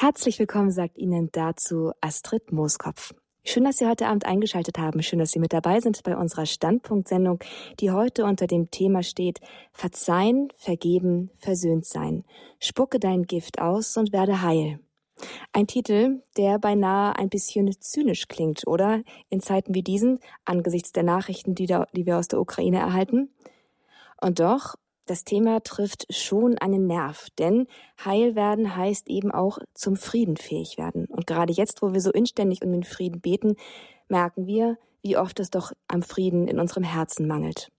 Herzlich willkommen, sagt Ihnen dazu Astrid Mooskopf. Schön, dass Sie heute Abend eingeschaltet haben. Schön, dass Sie mit dabei sind bei unserer Standpunktsendung, die heute unter dem Thema steht Verzeihen, vergeben, versöhnt sein. Spucke dein Gift aus und werde heil. Ein Titel, der beinahe ein bisschen zynisch klingt, oder? In Zeiten wie diesen, angesichts der Nachrichten, die, da, die wir aus der Ukraine erhalten. Und doch, das Thema trifft schon einen Nerv, denn heil werden heißt eben auch zum Frieden fähig werden. Und gerade jetzt, wo wir so inständig um den Frieden beten, merken wir, wie oft es doch am Frieden in unserem Herzen mangelt.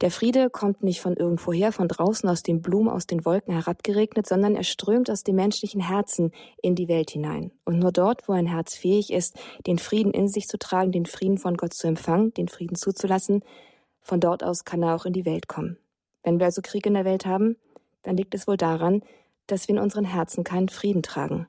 Der Friede kommt nicht von irgendwoher, von draußen aus den Blumen, aus den Wolken herabgeregnet, sondern er strömt aus dem menschlichen Herzen in die Welt hinein. Und nur dort, wo ein Herz fähig ist, den Frieden in sich zu tragen, den Frieden von Gott zu empfangen, den Frieden zuzulassen, von dort aus kann er auch in die Welt kommen. Wenn wir also Krieg in der Welt haben, dann liegt es wohl daran, dass wir in unseren Herzen keinen Frieden tragen.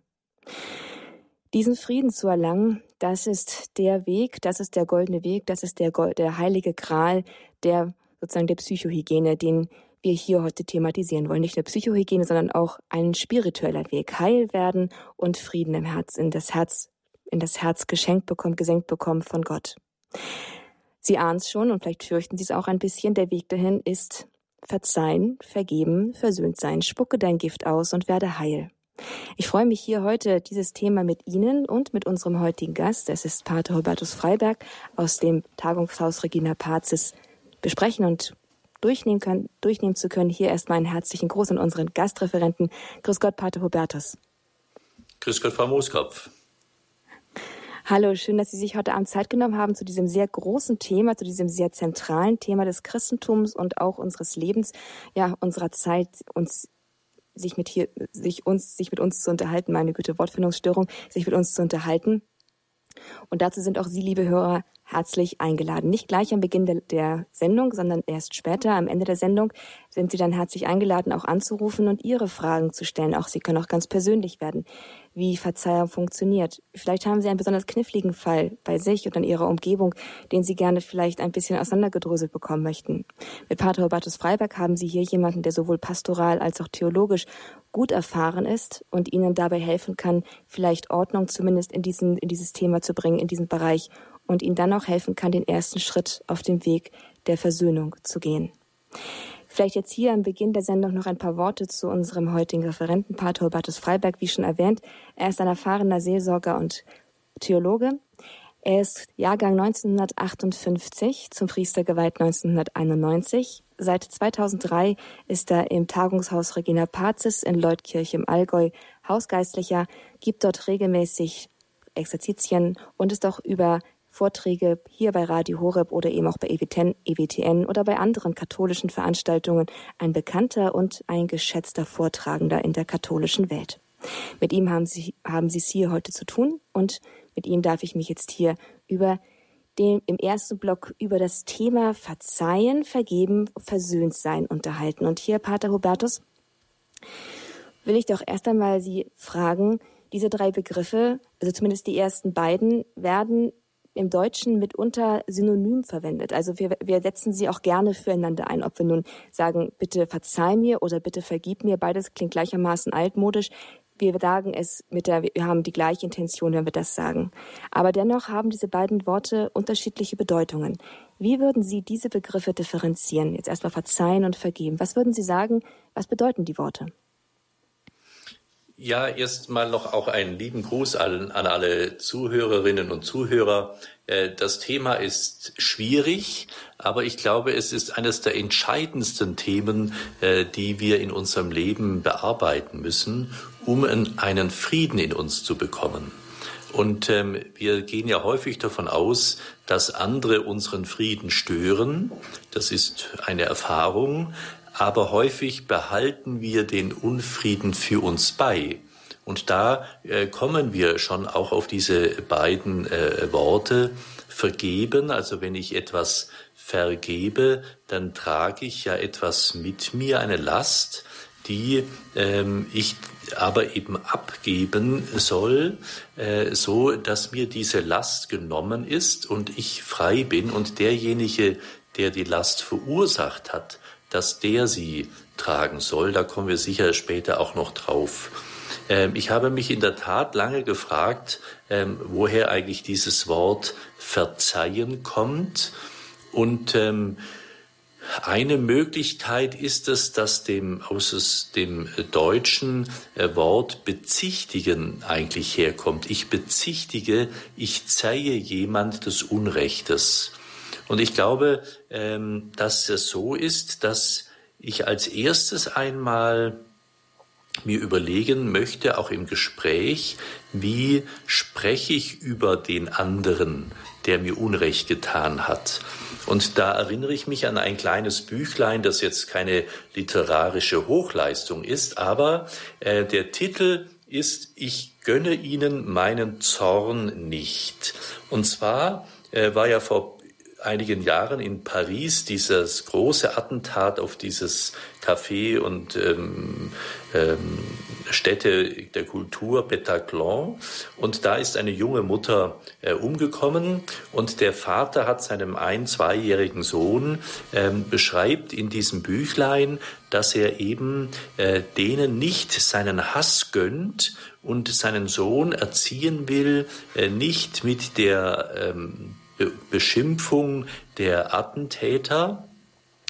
Diesen Frieden zu erlangen, das ist der Weg, das ist der goldene Weg, das ist der, der heilige Gral der sozusagen der Psychohygiene, den wir hier heute thematisieren wollen. Nicht nur Psychohygiene, sondern auch ein spiritueller Weg. Heil werden und Frieden im Herz, in das Herz, in das Herz geschenkt bekommen, gesenkt bekommen von Gott. Sie ahnen es schon und vielleicht fürchten Sie es auch ein bisschen. Der Weg dahin ist verzeihen, vergeben, versöhnt sein. Spucke dein Gift aus und werde heil. Ich freue mich hier heute, dieses Thema mit Ihnen und mit unserem heutigen Gast, es ist Pater Hubertus Freiberg aus dem Tagungshaus Regina Pazis, besprechen und durchnehmen, können, durchnehmen zu können. Hier erstmal einen herzlichen Gruß an unseren Gastreferenten. Grüß Gott, Pater Hubertus. Grüß Gott, Frau Mooskopf. Hallo, schön, dass Sie sich heute Abend Zeit genommen haben zu diesem sehr großen Thema, zu diesem sehr zentralen Thema des Christentums und auch unseres Lebens, ja, unserer Zeit, uns sich mit hier, sich uns, sich mit uns zu unterhalten, meine Güte, Wortfindungsstörung, sich mit uns zu unterhalten. Und dazu sind auch Sie, liebe Hörer, herzlich eingeladen. Nicht gleich am Beginn der, der, Sendung, sondern erst später, am Ende der Sendung, sind Sie dann herzlich eingeladen, auch anzurufen und Ihre Fragen zu stellen. Auch Sie können auch ganz persönlich werden wie Verzeihung funktioniert. Vielleicht haben Sie einen besonders kniffligen Fall bei sich und in Ihrer Umgebung, den Sie gerne vielleicht ein bisschen auseinandergedröselt bekommen möchten. Mit Pater Hubertus Freiberg haben Sie hier jemanden, der sowohl pastoral als auch theologisch gut erfahren ist und Ihnen dabei helfen kann, vielleicht Ordnung zumindest in, diesen, in dieses Thema zu bringen, in diesen Bereich und Ihnen dann auch helfen kann, den ersten Schritt auf dem Weg der Versöhnung zu gehen. Vielleicht jetzt hier am Beginn der Sendung noch ein paar Worte zu unserem heutigen Referenten, Pater Hubertus Freiberg, wie schon erwähnt. Er ist ein erfahrener Seelsorger und Theologe. Er ist Jahrgang 1958, zum Priester geweiht 1991. Seit 2003 ist er im Tagungshaus Regina Pazis in Leutkirch im Allgäu Hausgeistlicher, gibt dort regelmäßig Exerzitien und ist auch über Vorträge hier bei Radio Horeb oder eben auch bei EWTN, EWTN oder bei anderen katholischen Veranstaltungen ein bekannter und ein geschätzter Vortragender in der katholischen Welt. Mit ihm haben Sie, haben Sie es hier heute zu tun und mit ihm darf ich mich jetzt hier über den, im ersten Block über das Thema Verzeihen, Vergeben, Versöhnt sein unterhalten. Und hier, Pater Hubertus, will ich doch erst einmal Sie fragen, diese drei Begriffe, also zumindest die ersten beiden, werden im Deutschen mitunter synonym verwendet. Also wir, wir setzen sie auch gerne füreinander ein, ob wir nun sagen, bitte verzeih mir oder bitte vergib mir. Beides klingt gleichermaßen altmodisch. Wir sagen es mit der, wir haben die gleiche Intention, wenn wir das sagen. Aber dennoch haben diese beiden Worte unterschiedliche Bedeutungen. Wie würden Sie diese Begriffe differenzieren? Jetzt erstmal verzeihen und vergeben. Was würden Sie sagen? Was bedeuten die Worte? Ja, erstmal noch auch einen lieben Gruß an, an alle Zuhörerinnen und Zuhörer. Äh, das Thema ist schwierig, aber ich glaube, es ist eines der entscheidendsten Themen, äh, die wir in unserem Leben bearbeiten müssen, um einen Frieden in uns zu bekommen. Und ähm, wir gehen ja häufig davon aus, dass andere unseren Frieden stören. Das ist eine Erfahrung aber häufig behalten wir den Unfrieden für uns bei. Und da äh, kommen wir schon auch auf diese beiden äh, Worte vergeben. Also wenn ich etwas vergebe, dann trage ich ja etwas mit mir, eine Last, die ähm, ich aber eben abgeben soll, äh, so dass mir diese Last genommen ist und ich frei bin und derjenige, der die Last verursacht hat, dass der sie tragen soll. Da kommen wir sicher später auch noch drauf. Ähm, ich habe mich in der Tat lange gefragt, ähm, woher eigentlich dieses Wort verzeihen kommt. Und ähm, eine Möglichkeit ist es, dass dem aus dem deutschen äh, Wort bezichtigen eigentlich herkommt. Ich bezichtige, ich zeige jemand des Unrechtes. Und ich glaube, ähm, dass es so ist, dass ich als erstes einmal mir überlegen möchte, auch im Gespräch, wie spreche ich über den anderen, der mir Unrecht getan hat. Und da erinnere ich mich an ein kleines Büchlein, das jetzt keine literarische Hochleistung ist, aber äh, der Titel ist Ich gönne Ihnen meinen Zorn nicht. Und zwar äh, war ja vor einigen Jahren in Paris dieses große Attentat auf dieses Café und ähm, ähm, Stätte der Kultur Bataclan. Und da ist eine junge Mutter äh, umgekommen und der Vater hat seinem ein-, zweijährigen Sohn ähm, beschreibt in diesem Büchlein, dass er eben äh, denen nicht seinen Hass gönnt und seinen Sohn erziehen will, äh, nicht mit der ähm, Beschimpfung der Attentäter,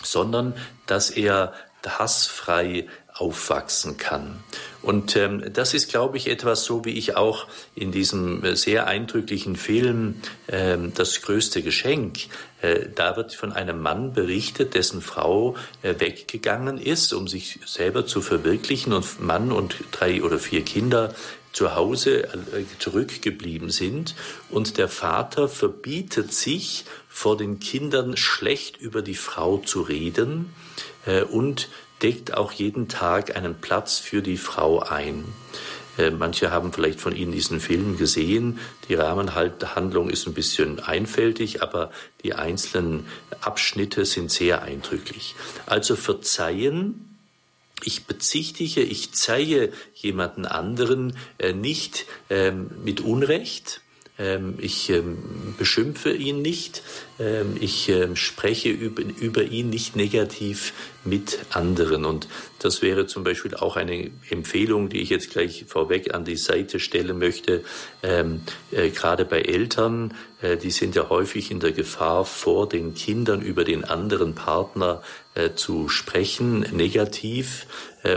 sondern dass er hassfrei aufwachsen kann. Und ähm, das ist, glaube ich, etwas so, wie ich auch in diesem äh, sehr eindrücklichen Film ähm, Das größte Geschenk, äh, da wird von einem Mann berichtet, dessen Frau äh, weggegangen ist, um sich selber zu verwirklichen und Mann und drei oder vier Kinder zu Hause äh, zurückgeblieben sind und der Vater verbietet sich, vor den Kindern schlecht über die Frau zu reden äh, und deckt auch jeden Tag einen Platz für die Frau ein. Äh, manche haben vielleicht von Ihnen diesen Film gesehen. Die Rahmenhandlung ist ein bisschen einfältig, aber die einzelnen Abschnitte sind sehr eindrücklich. Also verzeihen ich bezichtige, ich zeige jemanden anderen äh, nicht ähm, mit Unrecht, ähm, ich ähm, beschimpfe ihn nicht, ähm, ich spreche über, ihn nicht negativ mit anderen. Und das wäre zum Beispiel auch eine Empfehlung, die ich jetzt gleich vorweg an die Seite stellen möchte. Äh, gerade bei Eltern, äh, die sind ja häufig in der Gefahr, vor den Kindern über den anderen Partner zu sprechen, negativ.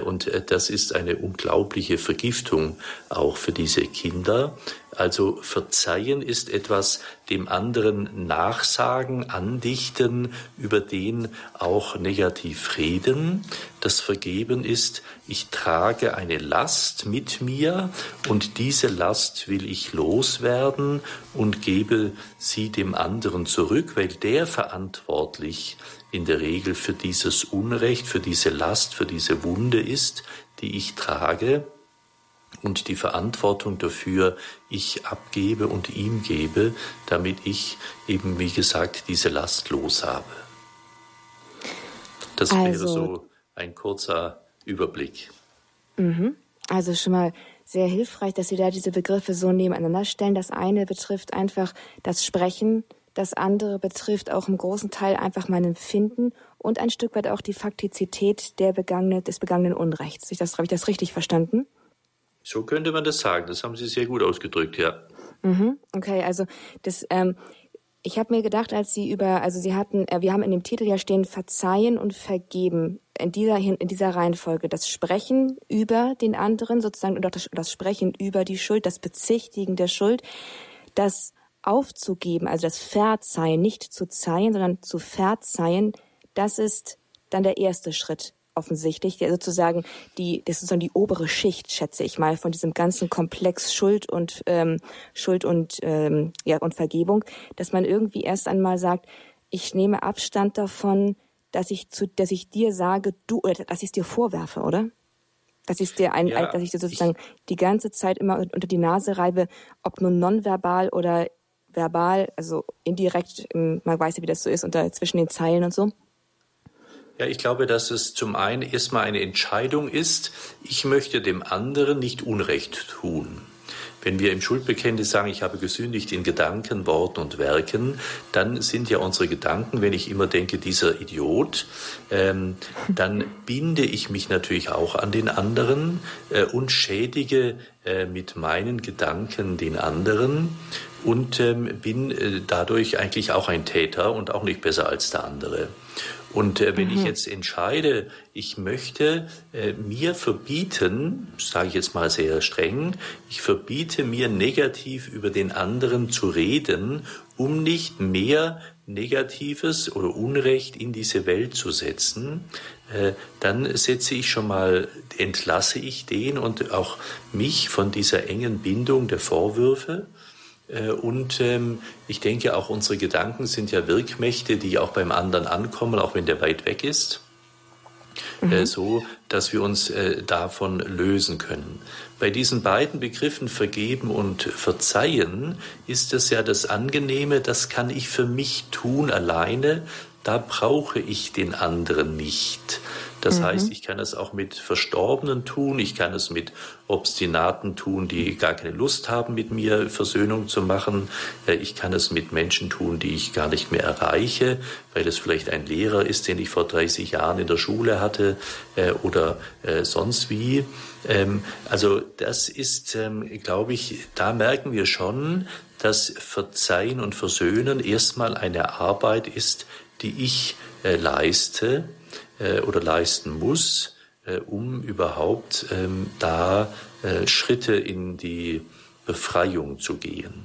Und das ist eine unglaubliche Vergiftung auch für diese Kinder. Also verzeihen ist etwas dem anderen nachsagen, andichten, über den auch negativ reden. Das Vergeben ist, ich trage eine Last mit mir und diese Last will ich loswerden und gebe sie dem anderen zurück, weil der verantwortlich in der Regel für dieses Unrecht, für diese Last, für diese Wunde ist, die ich trage und die Verantwortung dafür ich abgebe und ihm gebe, damit ich eben, wie gesagt, diese Last los habe. Das also, wäre so ein kurzer Überblick. Mhm. Also schon mal sehr hilfreich, dass Sie da diese Begriffe so nebeneinander stellen. Das eine betrifft einfach das Sprechen, das andere betrifft auch im großen Teil einfach mein Empfinden und ein Stück weit auch die Faktizität der begangene, des begangenen Unrechts. Habe ich das richtig verstanden? So könnte man das sagen. Das haben Sie sehr gut ausgedrückt, ja. Mhm, okay, also das, ähm, ich habe mir gedacht, als Sie über, also Sie hatten, äh, wir haben in dem Titel ja stehen Verzeihen und Vergeben in dieser in dieser Reihenfolge. Das Sprechen über den anderen sozusagen und auch das, das Sprechen über die Schuld, das Bezichtigen der Schuld, das aufzugeben, also das Verzeihen, nicht zu zeihen, sondern zu verzeihen, das ist dann der erste Schritt offensichtlich, der sozusagen die, das ist sozusagen die obere Schicht, schätze ich mal, von diesem ganzen Komplex Schuld und ähm, Schuld und ähm, ja und Vergebung, dass man irgendwie erst einmal sagt, ich nehme Abstand davon, dass ich zu, dass ich dir sage, du oder dass ich es dir vorwerfe, oder? Dass ich dir ein, ja, dass ich dir sozusagen ich, die ganze Zeit immer unter die Nase reibe, ob nun nonverbal oder verbal, also indirekt, man weiß ja, wie das so ist, unter zwischen den Zeilen und so. Ja, ich glaube, dass es zum einen erstmal eine Entscheidung ist, ich möchte dem anderen nicht Unrecht tun. Wenn wir im Schuldbekenntnis sagen, ich habe gesündigt in Gedanken, Worten und Werken, dann sind ja unsere Gedanken, wenn ich immer denke, dieser Idiot, ähm, dann binde ich mich natürlich auch an den anderen äh, und schädige äh, mit meinen Gedanken den anderen und ähm, bin äh, dadurch eigentlich auch ein Täter und auch nicht besser als der andere. Und äh, wenn mhm. ich jetzt entscheide, ich möchte äh, mir verbieten, sage ich jetzt mal sehr streng, ich verbiete mir negativ über den anderen zu reden, um nicht mehr Negatives oder Unrecht in diese Welt zu setzen, äh, dann setze ich schon mal, entlasse ich den und auch mich von dieser engen Bindung der Vorwürfe und ähm, ich denke, auch unsere Gedanken sind ja Wirkmächte, die auch beim anderen ankommen, auch wenn der weit weg ist. Äh, mhm. so dass wir uns äh, davon lösen können. Bei diesen beiden Begriffen vergeben und verzeihen ist es ja das Angenehme, das kann ich für mich tun alleine, da brauche ich den anderen nicht. Das mhm. heißt, ich kann es auch mit Verstorbenen tun, ich kann es mit Obstinaten tun, die gar keine Lust haben, mit mir Versöhnung zu machen. Äh, ich kann es mit Menschen tun, die ich gar nicht mehr erreiche, weil es vielleicht ein Lehrer ist, den ich vor 30 Jahren in der Schule hatte äh, oder äh, sonst wie. Ähm, also das ist, ähm, glaube ich, da merken wir schon, dass Verzeihen und Versöhnen erstmal eine Arbeit ist, die ich leiste äh, oder leisten muss, äh, um überhaupt ähm, da äh, Schritte in die Befreiung zu gehen.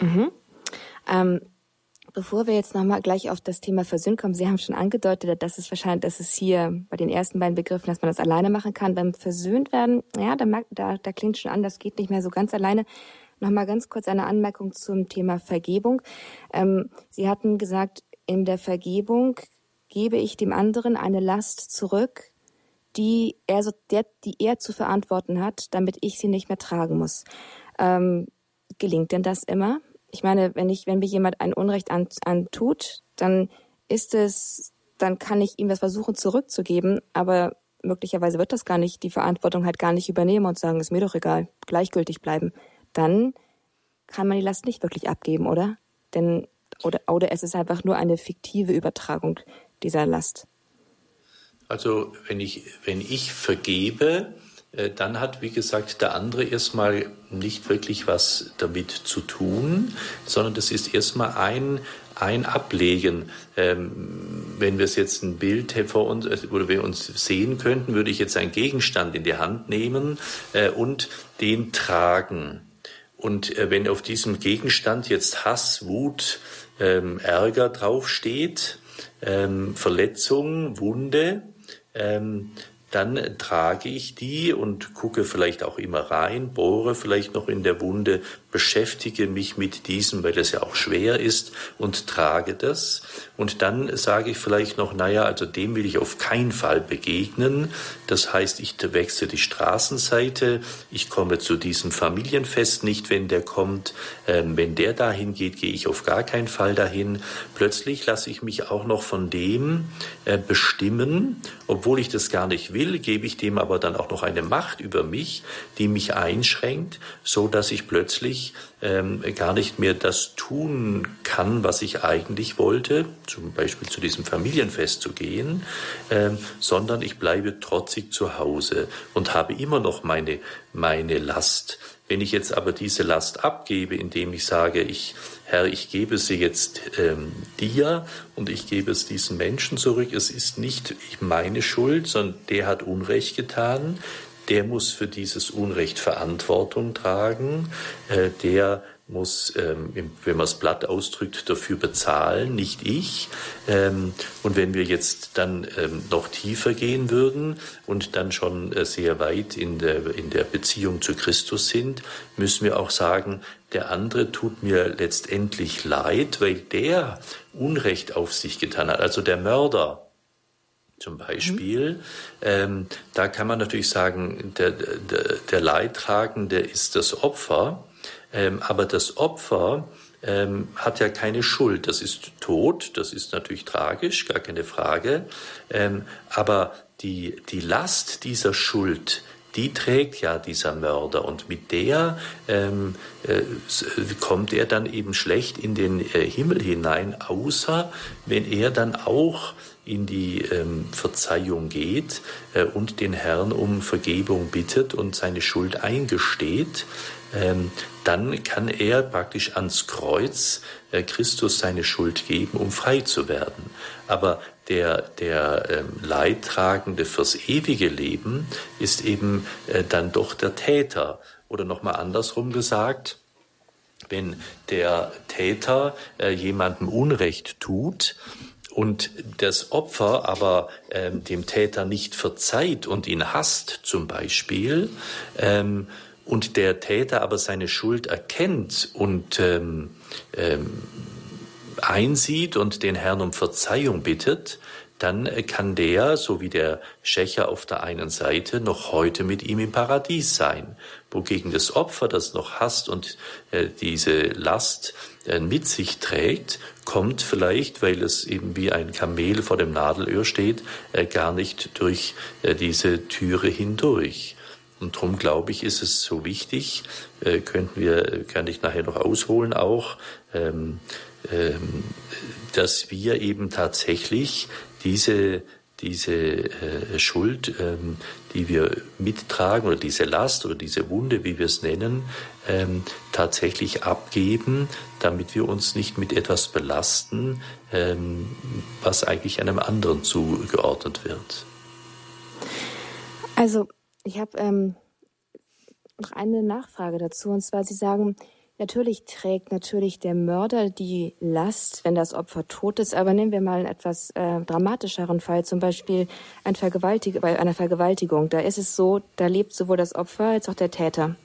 Mhm. Ähm, bevor wir jetzt nochmal gleich auf das Thema Versöhnen kommen, Sie haben schon angedeutet, dass es wahrscheinlich, dass es hier bei den ersten beiden Begriffen, dass man das alleine machen kann. Beim Versöhnt werden, ja, da, da, da klingt schon an, das geht nicht mehr so ganz alleine. Nochmal ganz kurz eine Anmerkung zum Thema Vergebung. Ähm, Sie hatten gesagt, in der Vergebung gebe ich dem anderen eine Last zurück, die er, so, der, die er zu verantworten hat, damit ich sie nicht mehr tragen muss. Ähm, gelingt denn das immer? Ich meine, wenn ich, wenn mir jemand ein Unrecht antut, dann ist es, dann kann ich ihm das versuchen zurückzugeben, aber möglicherweise wird das gar nicht, die Verantwortung halt gar nicht übernehmen und sagen, ist mir doch egal, gleichgültig bleiben. Dann kann man die Last nicht wirklich abgeben, oder? Denn, oder, oder es ist einfach nur eine fiktive Übertragung dieser Last? Also wenn ich, wenn ich vergebe, äh, dann hat, wie gesagt, der andere erstmal nicht wirklich was damit zu tun, sondern das ist erstmal ein, ein Ablegen. Ähm, wenn wir es jetzt ein Bild vor uns, äh, oder wir uns sehen könnten, würde ich jetzt einen Gegenstand in die Hand nehmen äh, und den tragen. Und äh, wenn auf diesem Gegenstand jetzt Hass, Wut, ähm, Ärger draufsteht, ähm, Verletzung, Wunde, ähm, dann trage ich die und gucke vielleicht auch immer rein, bohre vielleicht noch in der Wunde, beschäftige mich mit diesem, weil das ja auch schwer ist und trage das. Und dann sage ich vielleicht noch, naja, also dem will ich auf keinen Fall begegnen. Das heißt, ich wechsle die Straßenseite, ich komme zu diesem Familienfest nicht, wenn der kommt. Ähm, wenn der dahin geht, gehe ich auf gar keinen Fall dahin. Plötzlich lasse ich mich auch noch von dem äh, bestimmen, obwohl ich das gar nicht will, gebe ich dem aber dann auch noch eine Macht über mich, die mich einschränkt, so dass ich plötzlich ich ähm, gar nicht mehr das tun kann, was ich eigentlich wollte, zum Beispiel zu diesem Familienfest zu gehen, ähm, sondern ich bleibe trotzig zu Hause und habe immer noch meine, meine Last. Wenn ich jetzt aber diese Last abgebe, indem ich sage, ich, Herr, ich gebe sie jetzt ähm, dir und ich gebe es diesen Menschen zurück, es ist nicht meine Schuld, sondern der hat Unrecht getan, der muss für dieses Unrecht Verantwortung tragen, äh, der muss, ähm, wenn man es platt ausdrückt, dafür bezahlen, nicht ich. Ähm, und wenn wir jetzt dann ähm, noch tiefer gehen würden und dann schon äh, sehr weit in der, in der Beziehung zu Christus sind, müssen wir auch sagen, der andere tut mir letztendlich leid, weil der Unrecht auf sich getan hat. Also der Mörder, zum Beispiel. Mhm. Ähm, da kann man natürlich sagen, der, der, der Leidtragende ist das Opfer, ähm, aber das Opfer ähm, hat ja keine Schuld. Das ist tot, das ist natürlich tragisch, gar keine Frage. Ähm, aber die, die Last dieser Schuld, die trägt ja dieser Mörder und mit der ähm, äh, kommt er dann eben schlecht in den äh, Himmel hinein, außer wenn er dann auch in die ähm, Verzeihung geht äh, und den Herrn um Vergebung bittet und seine Schuld eingesteht, ähm, dann kann er praktisch ans Kreuz äh, Christus seine Schuld geben, um frei zu werden. Aber der, der ähm, Leidtragende fürs ewige Leben ist eben äh, dann doch der Täter. Oder nochmal andersrum gesagt, wenn der Täter äh, jemandem Unrecht tut, und das Opfer aber ähm, dem Täter nicht verzeiht und ihn hasst zum Beispiel, ähm, und der Täter aber seine Schuld erkennt und ähm, ähm, einsieht und den Herrn um Verzeihung bittet, dann kann der, so wie der Schächer auf der einen Seite, noch heute mit ihm im Paradies sein. Wogegen das Opfer, das noch hasst und äh, diese Last mit sich trägt, kommt vielleicht, weil es eben wie ein Kamel vor dem Nadelöhr steht, äh, gar nicht durch äh, diese Türe hindurch. Und darum glaube ich, ist es so wichtig, äh, könnten wir, kann ich nachher noch ausholen auch, ähm, ähm, dass wir eben tatsächlich diese diese äh, Schuld, ähm, die wir mittragen oder diese Last oder diese Wunde, wie wir es nennen, ähm, tatsächlich abgeben, damit wir uns nicht mit etwas belasten, ähm, was eigentlich einem anderen zugeordnet wird. Also ich habe noch eine Nachfrage dazu und zwar Sie sagen, Natürlich trägt natürlich der Mörder die Last, wenn das Opfer tot ist. Aber nehmen wir mal einen etwas äh, dramatischeren Fall, zum Beispiel ein Vergewaltig bei einer Vergewaltigung. Da ist es so, da lebt sowohl das Opfer als auch der Täter.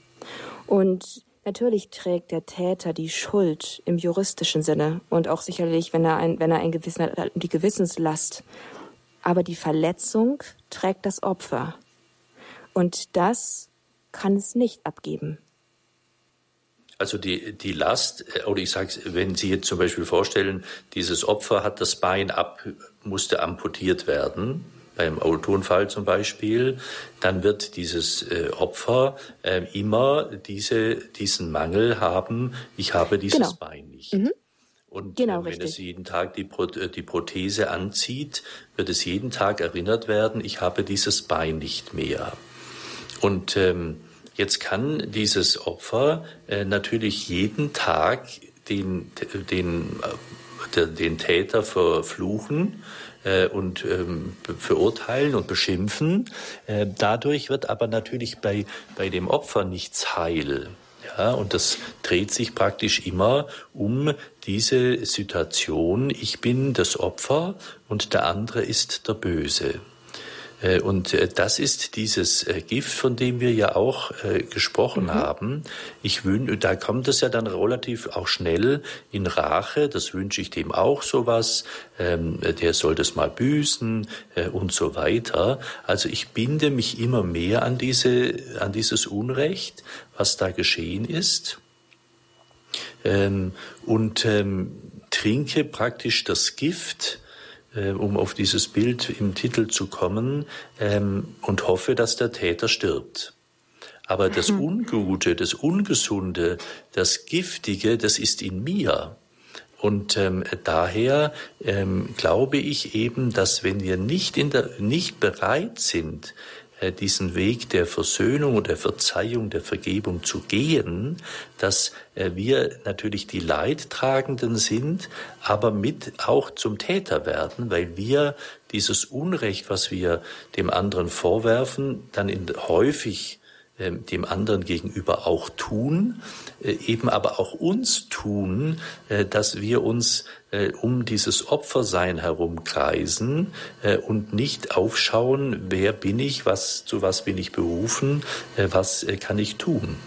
Und natürlich trägt der Täter die Schuld im juristischen Sinne und auch sicherlich, wenn er ein, wenn er ein Gewissen hat, die Gewissenslast. Aber die Verletzung trägt das Opfer. Und das kann es nicht abgeben. Also die, die Last, äh, oder ich sage wenn Sie jetzt zum Beispiel vorstellen, dieses Opfer hat das Bein ab, musste amputiert werden, beim Autounfall zum Beispiel, dann wird dieses äh, Opfer äh, immer diese, diesen Mangel haben, ich habe dieses genau. Bein nicht. Mhm. Und genau, äh, wenn richtig. es jeden Tag die, Pro äh, die Prothese anzieht, wird es jeden Tag erinnert werden, ich habe dieses Bein nicht mehr. Und ähm, Jetzt kann dieses Opfer äh, natürlich jeden Tag den, den, äh, den Täter verfluchen äh, und ähm, verurteilen und beschimpfen. Äh, dadurch wird aber natürlich bei, bei dem Opfer nichts heil. Ja, und das dreht sich praktisch immer um diese Situation, ich bin das Opfer und der andere ist der Böse. Äh, und äh, das ist dieses äh, Gift, von dem wir ja auch gesprochen mhm. haben. Ich wünsche, da kommt es ja dann relativ auch schnell in Rache. Das wünsche ich dem auch sowas. Ähm, der soll das mal büßen und so weiter. Also ich binde mich immer mehr an diese, an dieses Unrecht, was da geschehen ist. Ähm, und ähm, trinke praktisch das Gift, äh, um auf dieses Bild im Titel zu kommen, ähm, und hoffe, dass der Täter stirbt. Aber das mhm. Ungute, das Ungesunde, das Giftige, das ist in mir. Und ähm, daher ähm, glaube ich eben, dass wenn wir nicht, in der, nicht bereit sind, diesen Weg der Versöhnung und der Verzeihung, der Vergebung zu gehen, dass äh, wir natürlich die Leidtragenden sind, aber mit auch zum Täter werden, weil wir dieses Unrecht, was wir dem anderen vorwerfen, dann in, häufig dem anderen gegenüber auch tun, äh, eben aber auch uns tun, äh, dass wir uns äh, um dieses Opfersein herumkreisen und nicht aufschauen, wer bin ich, was, zu was bin ich berufen, was kann ich tun.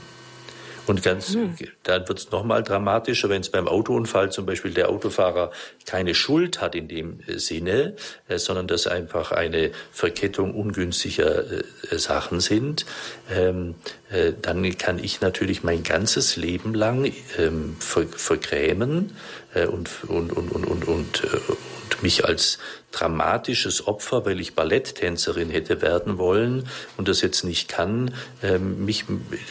Und ganz, hm. dann wird es nochmal dramatischer, wenn es beim Autounfall zum Beispiel der Autofahrer keine Schuld hat in dem äh, Sinne, äh, sondern dass einfach eine Verkettung ungünstiger äh, Sachen sind. Ähm, äh, dann kann ich natürlich mein ganzes Leben lang ähm, ver vergrämen äh, und, und, und, und, und, und, äh, und mich als dramatisches Opfer, weil ich Balletttänzerin hätte werden wollen und das jetzt nicht kann, ähm, mich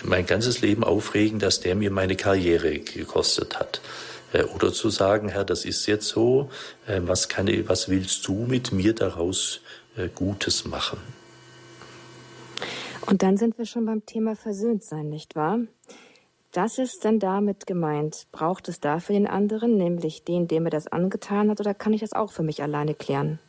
mein ganzes Leben aufregen, dass der mir meine Karriere gekostet hat. Äh, oder zu sagen, Herr, das ist jetzt so, äh, was, kann was willst du mit mir daraus äh, Gutes machen? Und dann sind wir schon beim Thema versöhnt sein, nicht wahr? Das ist dann damit gemeint. Braucht es dafür den anderen, nämlich den, der mir das angetan hat, oder kann ich das auch für mich alleine klären?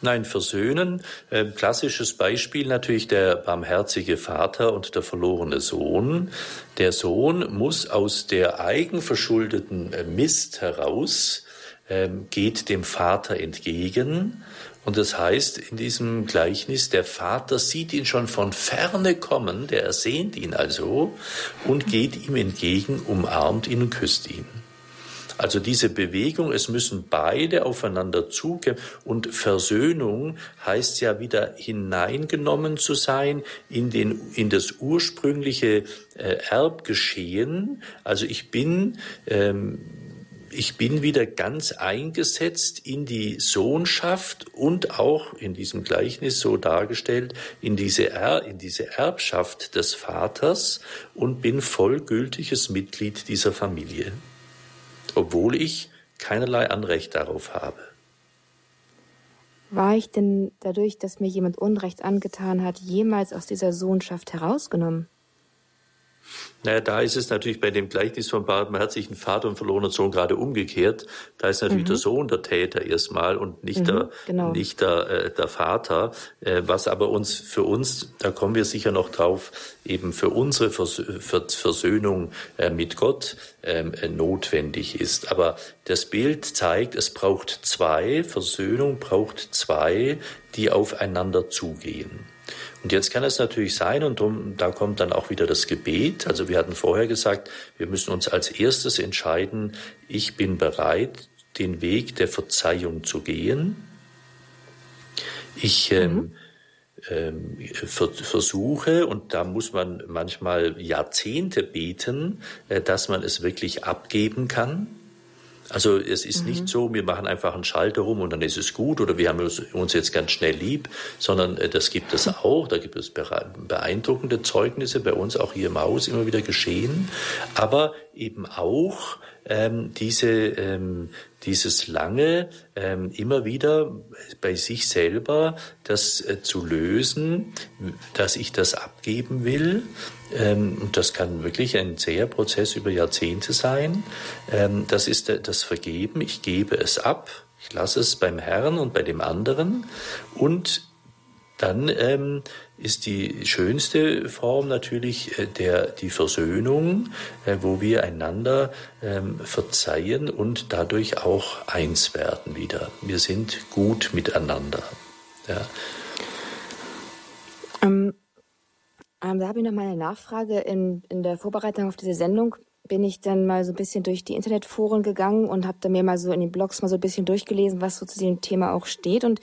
Nein, versöhnen. Äh, klassisches Beispiel natürlich der barmherzige Vater und der verlorene Sohn. Der Sohn muss aus der eigenverschuldeten äh, Mist heraus, äh, geht dem Vater entgegen und das heißt in diesem Gleichnis, der Vater sieht ihn schon von ferne kommen, der ersehnt ihn also und geht ihm entgegen, umarmt ihn und küsst ihn. Also diese Bewegung, es müssen beide aufeinander zugehen und Versöhnung heißt ja wieder hineingenommen zu sein in den, in das ursprüngliche äh, Erbgeschehen. Also ich bin, ähm, ich bin wieder ganz eingesetzt in die Sohnschaft und auch in diesem Gleichnis so dargestellt in diese, er in diese Erbschaft des Vaters und bin vollgültiges Mitglied dieser Familie, obwohl ich keinerlei Anrecht darauf habe. War ich denn dadurch, dass mir jemand Unrecht angetan hat, jemals aus dieser Sohnschaft herausgenommen? Naja, da ist es natürlich bei dem Gleichnis vom barmherzigen Vater und verlorenen Sohn gerade umgekehrt. Da ist natürlich mhm. der Sohn der Täter erstmal und nicht mhm, der, genau. nicht der, äh, der Vater. Äh, was aber uns, für uns, da kommen wir sicher noch drauf, eben für unsere Vers für Versöhnung äh, mit Gott ähm, äh, notwendig ist. Aber das Bild zeigt, es braucht zwei, Versöhnung braucht zwei, die aufeinander zugehen. Und jetzt kann es natürlich sein, und drum, da kommt dann auch wieder das Gebet. Also wir hatten vorher gesagt, wir müssen uns als erstes entscheiden, ich bin bereit, den Weg der Verzeihung zu gehen. Ich ähm, mhm. ähm, ver versuche, und da muss man manchmal Jahrzehnte beten, äh, dass man es wirklich abgeben kann. Also es ist mhm. nicht so, wir machen einfach einen Schalter rum und dann ist es gut oder wir haben uns jetzt ganz schnell lieb, sondern äh, das gibt es auch. Da gibt es beeindruckende Zeugnisse bei uns auch hier im Haus immer wieder geschehen, aber eben auch ähm, diese, ähm, dieses lange ähm, immer wieder bei sich selber das äh, zu lösen, dass ich das abgeben will. Ähm, und das kann wirklich ein zäher Prozess über Jahrzehnte sein. Ähm, das ist das Vergeben. Ich gebe es ab. Ich lasse es beim Herrn und bei dem anderen und dann ähm, ist die schönste Form natürlich äh, der, die Versöhnung, äh, wo wir einander ähm, verzeihen und dadurch auch eins werden wieder. Wir sind gut miteinander. Ja. Ähm, ähm, da habe ich noch mal eine Nachfrage. In, in der Vorbereitung auf diese Sendung bin ich dann mal so ein bisschen durch die Internetforen gegangen und habe da mir mal so in den Blogs mal so ein bisschen durchgelesen, was so zu dem Thema auch steht. Und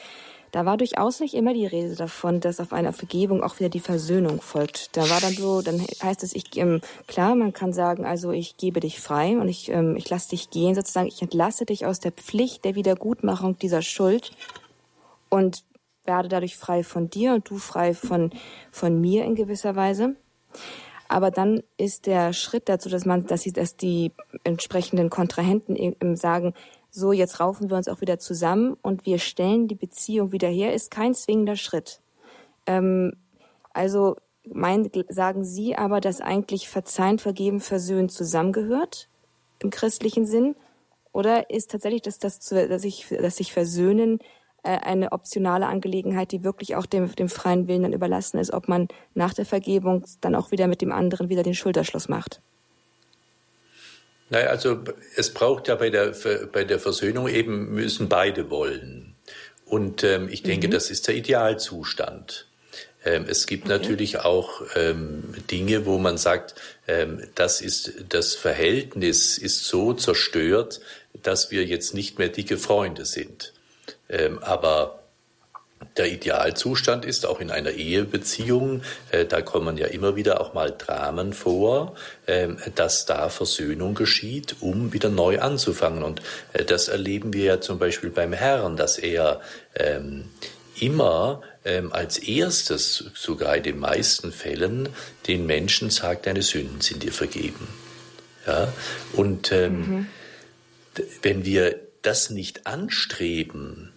da war durchaus nicht immer die Rede davon, dass auf einer Vergebung auch wieder die Versöhnung folgt. Da war dann so, dann heißt es, ich ähm, klar, man kann sagen, also ich gebe dich frei und ich ähm, ich lasse dich gehen, sozusagen, ich entlasse dich aus der Pflicht der Wiedergutmachung dieser Schuld und werde dadurch frei von dir und du frei von von mir in gewisser Weise. Aber dann ist der Schritt dazu, dass man, dass, sie, dass die entsprechenden Kontrahenten eben sagen, so jetzt raufen wir uns auch wieder zusammen und wir stellen die Beziehung wieder her, ist kein zwingender Schritt. Ähm, also mein, sagen Sie aber, dass eigentlich Verzeihen, Vergeben, Versöhnen zusammengehört im christlichen Sinn? Oder ist tatsächlich das, das, dass ich, dass sich Versöhnen äh, eine optionale Angelegenheit, die wirklich auch dem, dem freien Willen dann überlassen ist, ob man nach der Vergebung dann auch wieder mit dem anderen wieder den Schulterschluss macht? Naja, also es braucht ja bei der, bei der Versöhnung eben müssen beide wollen. Und ähm, ich denke, mhm. das ist der Idealzustand. Ähm, es gibt okay. natürlich auch ähm, Dinge, wo man sagt, ähm, das ist, das Verhältnis ist so zerstört, dass wir jetzt nicht mehr dicke Freunde sind. Ähm, aber der Idealzustand ist auch in einer Ehebeziehung, äh, da kommen ja immer wieder auch mal Dramen vor, äh, dass da Versöhnung geschieht, um wieder neu anzufangen. Und äh, das erleben wir ja zum Beispiel beim Herrn, dass er ähm, immer ähm, als erstes, sogar in den meisten Fällen, den Menschen sagt, deine Sünden sind dir vergeben. Ja? Und ähm, mhm. wenn wir das nicht anstreben,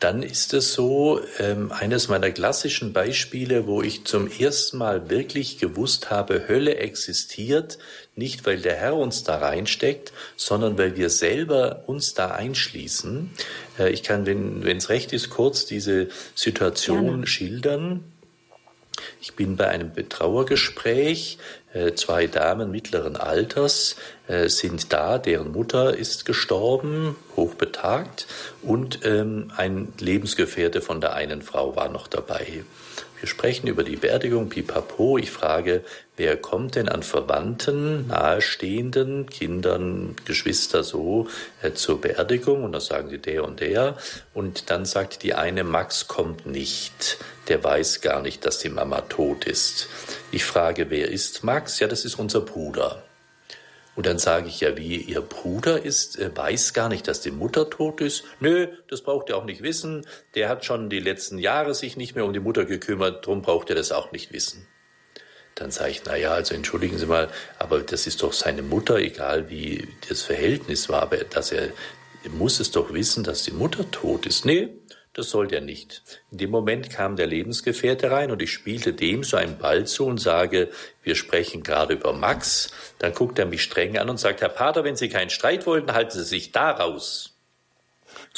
dann ist es so, ähm, eines meiner klassischen Beispiele, wo ich zum ersten Mal wirklich gewusst habe, Hölle existiert, nicht weil der Herr uns da reinsteckt, sondern weil wir selber uns da einschließen. Äh, ich kann, wenn es recht ist, kurz diese Situation Gerne. schildern. Ich bin bei einem Betrauergespräch. Äh, zwei Damen mittleren Alters äh, sind da, deren Mutter ist gestorben, hochbetagt, und ähm, ein Lebensgefährte von der einen Frau war noch dabei. Wir sprechen über die Beerdigung, pipapo. Ich frage, wer kommt denn an Verwandten, Nahestehenden, Kindern, Geschwister so äh, zur Beerdigung? Und dann sagen sie der und der. Und dann sagt die eine, Max kommt nicht. Der weiß gar nicht, dass die Mama tot ist. Ich frage, wer ist Max? Ja, das ist unser Bruder. Und dann sage ich ja, wie ihr Bruder ist, äh, weiß gar nicht, dass die Mutter tot ist. Nö, das braucht er auch nicht wissen. Der hat schon die letzten Jahre sich nicht mehr um die Mutter gekümmert, drum braucht er das auch nicht wissen. Dann sage ich, na ja, also entschuldigen Sie mal, aber das ist doch seine Mutter, egal wie das Verhältnis war, aber dass er, er muss es doch wissen, dass die Mutter tot ist. Nee, das sollte er nicht. In dem Moment kam der Lebensgefährte rein und ich spielte dem so einen Ball zu und sage, wir sprechen gerade über Max. Dann guckt er mich streng an und sagt, Herr Pater, wenn Sie keinen Streit wollten, halten Sie sich da raus.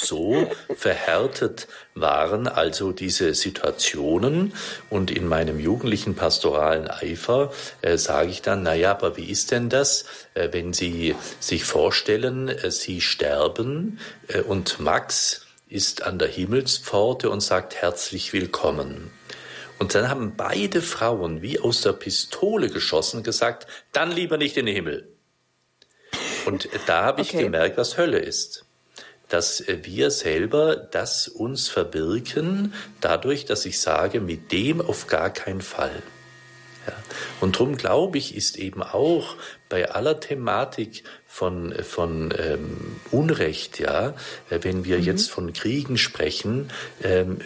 So verhärtet waren also diese Situationen und in meinem jugendlichen pastoralen Eifer äh, sage ich dann, na ja, aber wie ist denn das, äh, wenn Sie sich vorstellen, äh, Sie sterben äh, und Max ist an der Himmelspforte und sagt herzlich willkommen. Und dann haben beide Frauen wie aus der Pistole geschossen gesagt, dann lieber nicht in den Himmel. Und da habe ich okay. gemerkt, was Hölle ist. Dass wir selber das uns verbirken, dadurch, dass ich sage, mit dem auf gar keinen Fall. Ja. Und darum glaube ich, ist eben auch bei aller Thematik von, von ähm, Unrecht, ja, äh, wenn wir mhm. jetzt von Kriegen sprechen, ähm,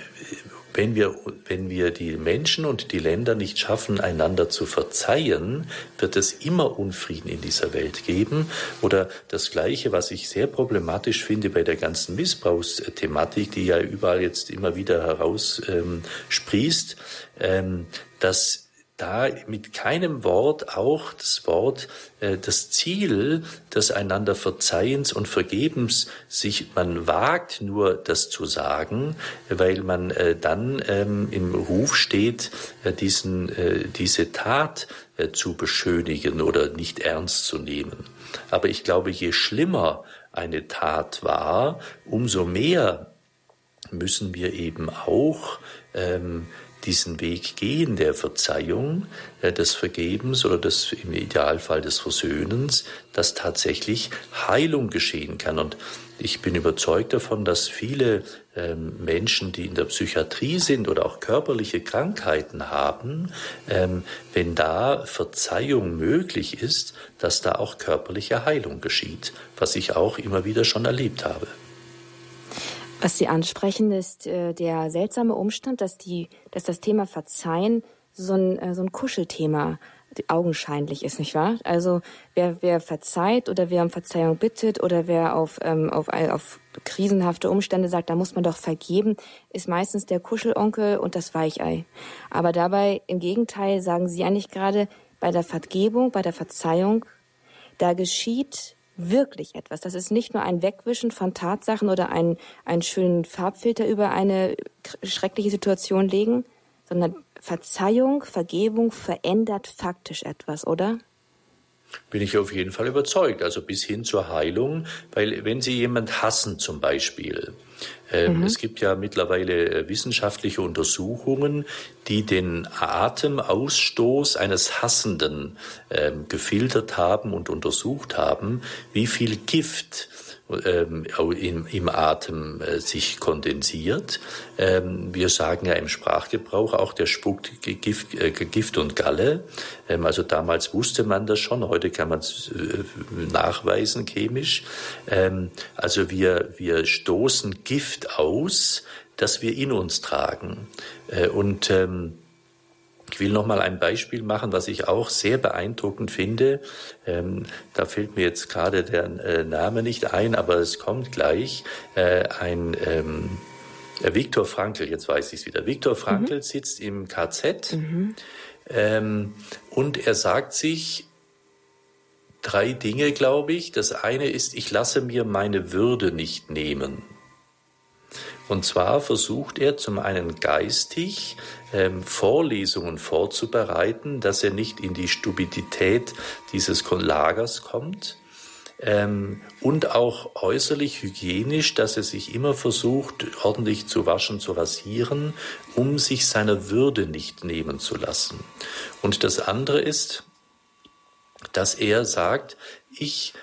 wenn wir, wenn wir die Menschen und die Länder nicht schaffen, einander zu verzeihen, wird es immer Unfrieden in dieser Welt geben. Oder das Gleiche, was ich sehr problematisch finde bei der ganzen Missbrauchsthematik, die ja überall jetzt immer wieder heraussprießt, ähm, dass da mit keinem Wort auch das Wort, äh, das Ziel des einander Verzeihens und Vergebens sich, man wagt nur das zu sagen, weil man äh, dann ähm, im Ruf steht, äh, diesen, äh, diese Tat äh, zu beschönigen oder nicht ernst zu nehmen. Aber ich glaube, je schlimmer eine Tat war, umso mehr müssen wir eben auch ähm, diesen Weg gehen der Verzeihung, äh, des Vergebens oder des, im Idealfall des Versöhnens, dass tatsächlich Heilung geschehen kann. Und ich bin überzeugt davon, dass viele ähm, Menschen, die in der Psychiatrie sind oder auch körperliche Krankheiten haben, ähm, wenn da Verzeihung möglich ist, dass da auch körperliche Heilung geschieht, was ich auch immer wieder schon erlebt habe. Was Sie ansprechen, ist äh, der seltsame Umstand, dass, die, dass das Thema Verzeihen so ein, äh, so ein Kuschelthema augenscheinlich ist, nicht wahr? Also wer, wer verzeiht oder wer um Verzeihung bittet oder wer auf, ähm, auf, auf krisenhafte Umstände sagt, da muss man doch vergeben, ist meistens der Kuschelonkel und das Weichei. Aber dabei im Gegenteil sagen Sie eigentlich gerade, bei der Vergebung, bei der Verzeihung, da geschieht wirklich etwas. Das ist nicht nur ein Wegwischen von Tatsachen oder ein, einen schönen Farbfilter über eine schreckliche Situation legen, sondern Verzeihung, Vergebung verändert faktisch etwas, oder? Bin ich auf jeden Fall überzeugt. Also bis hin zur Heilung, weil wenn Sie jemand hassen zum Beispiel, Ähm, mhm. Es gibt ja mittlerweile äh, wissenschaftliche Untersuchungen, die den Atemausstoß eines Hassenden ähm, gefiltert haben und untersucht haben, wie viel Gift ähm, im, Atem äh, sich kondensiert. Ähm, wir sagen ja im Sprachgebrauch auch, der spuckt Gift, äh, Gift und Galle. Ähm, also damals wusste man das schon, heute kann man es äh, nachweisen chemisch. Ähm, also wir, wir stoßen Gift aus, das wir in uns tragen. Äh, und ähm, ich will noch mal ein Beispiel machen, was ich auch sehr beeindruckend finde. Ähm, da fällt mir jetzt gerade der äh, Name nicht ein, aber es kommt gleich. Äh, ein ähm, äh, Viktor Frankl, jetzt weiß ich es wieder. Viktor Frankl mhm. sitzt im KZ mhm. ähm, und er sagt sich drei Dinge, glaube ich. Das eine ist, ich lasse mir meine Würde nicht nehmen. Und zwar versucht er zum einen geistig ähm, Vorlesungen vorzubereiten, dass er nicht in die Stupidität dieses Lagers kommt. Ähm, und auch äußerlich hygienisch, dass er sich immer versucht, ordentlich zu waschen, zu rasieren, um sich seiner Würde nicht nehmen zu lassen. Und das andere ist, dass er sagt, ich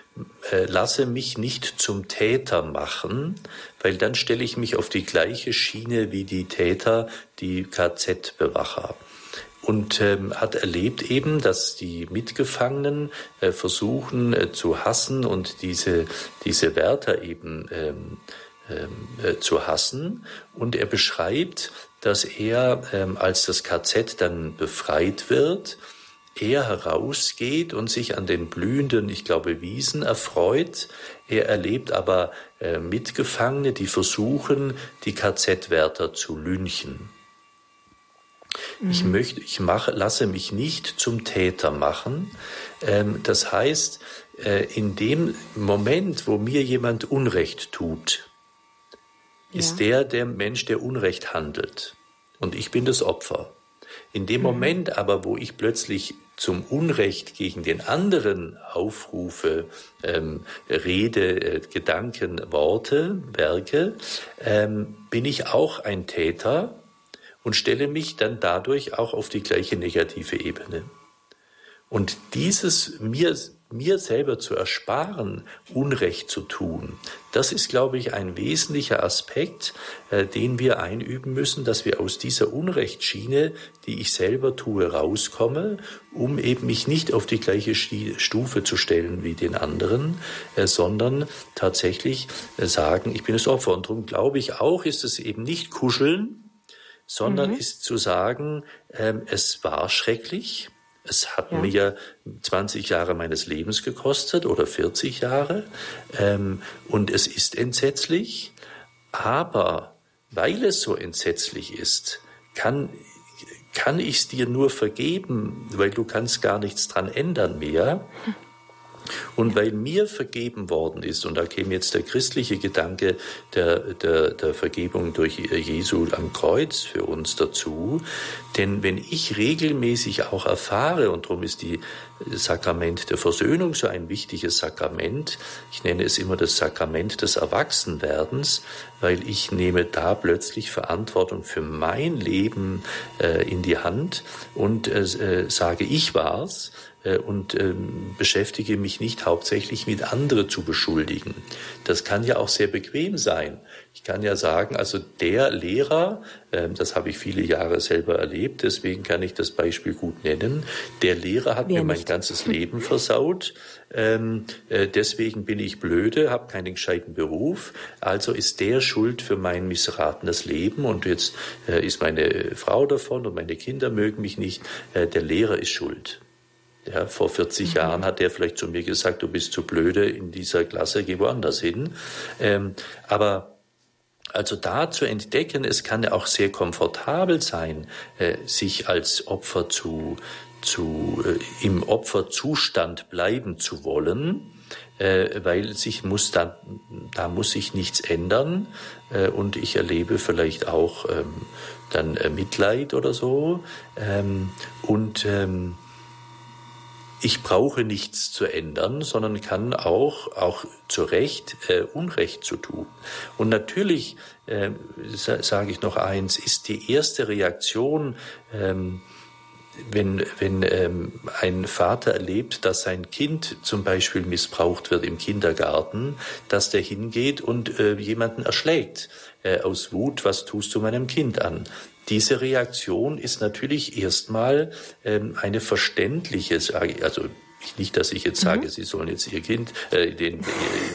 äh, lasse mich nicht zum Täter machen, weil dann stelle ich mich auf die gleiche Schiene wie die Täter, die KZ-Bewacher. Und ähm, hat erlebt eben, dass die Mitgefangenen äh, versuchen äh, zu hassen und diese, diese Wärter eben ähm, ähm, äh, zu hassen. Und er beschreibt, dass er, ähm, als das KZ dann befreit wird, er herausgeht und sich an den blühenden, ich glaube, Wiesen erfreut. Er erlebt aber äh, Mitgefangene, die versuchen, die KZ-Wärter zu lynchen. Mhm. Ich möchte, ich mache, lasse mich nicht zum Täter machen. Ähm, das heißt, äh, in dem Moment, wo mir jemand Unrecht tut, ja. ist der der Mensch, der Unrecht handelt. Und ich bin das Opfer. In dem mhm. Moment aber, wo ich plötzlich zum Unrecht gegen den anderen aufrufe, ähm, Rede, äh, Gedanken, Worte, Werke, ähm, bin ich auch ein Täter und stelle mich dann dadurch auch auf die gleiche negative Ebene. Und dieses mir mir selber zu ersparen, Unrecht zu tun, das ist, glaube ich, ein wesentlicher Aspekt, äh, den wir einüben müssen, dass wir aus dieser Unrechtsschiene, die ich selber tue, rauskomme, um eben mich nicht auf die gleiche Stufe zu stellen wie den anderen, äh, sondern tatsächlich äh, sagen, ich bin das Opfer. Und darum glaube ich auch, ist es eben nicht kuscheln, sondern mhm. ist zu sagen, äh, es war schrecklich, es hat ja. mir 20 Jahre meines Lebens gekostet oder 40 Jahre ähm, und es ist entsetzlich, aber weil es so entsetzlich ist, kann, kann ich es dir nur vergeben, weil du kannst gar nichts dran ändern mehr. Und weil mir vergeben worden ist, und da käme jetzt der christliche Gedanke der, der, der Vergebung durch Jesu am Kreuz für uns dazu, denn wenn ich regelmäßig auch erfahre, und darum ist die Sakrament der Versöhnung so ein wichtiges Sakrament, ich nenne es immer das Sakrament des Erwachsenwerdens, weil ich nehme da plötzlich Verantwortung für mein Leben äh, in die Hand und äh, äh sage, ich war's und ähm, beschäftige mich nicht hauptsächlich mit andere zu beschuldigen. Das kann ja auch sehr bequem sein. Ich kann ja sagen, also der Lehrer, ähm, das habe ich viele Jahre selber erlebt, deswegen kann ich das Beispiel gut nennen, der Lehrer hat Wer mir mein ganzes Leben versaut, ähm, äh, deswegen bin ich blöde, habe keinen gescheiten Beruf, also ist der schuld für mein missratenes Leben und jetzt äh, ist meine Frau davon und meine Kinder mögen mich nicht, der Lehrer ist schuld. Ja, vor 40 mhm. Jahren hat er vielleicht zu mir gesagt, du bist zu blöde in dieser Klasse, geh woanders hin. Ähm, aber also da zu entdecken, es kann ja auch sehr komfortabel sein, äh, sich als Opfer zu, zu äh, im Opferzustand bleiben zu wollen, äh, weil sich muss da, da muss sich nichts ändern äh, und ich erlebe vielleicht auch ähm, dann äh, Mitleid oder so ähm, und ähm, ich brauche nichts zu ändern, sondern kann auch, auch zu Recht äh, Unrecht zu tun. Und natürlich, äh, sage ich noch eins, ist die erste Reaktion, ähm, wenn, wenn ähm, ein Vater erlebt, dass sein Kind zum Beispiel missbraucht wird im Kindergarten, dass der hingeht und äh, jemanden erschlägt äh, aus Wut, was tust du meinem Kind an? Diese Reaktion ist natürlich erstmal ähm, eine verständliche, also nicht, dass ich jetzt sage, mhm. Sie sollen jetzt Ihr Kind, äh, den,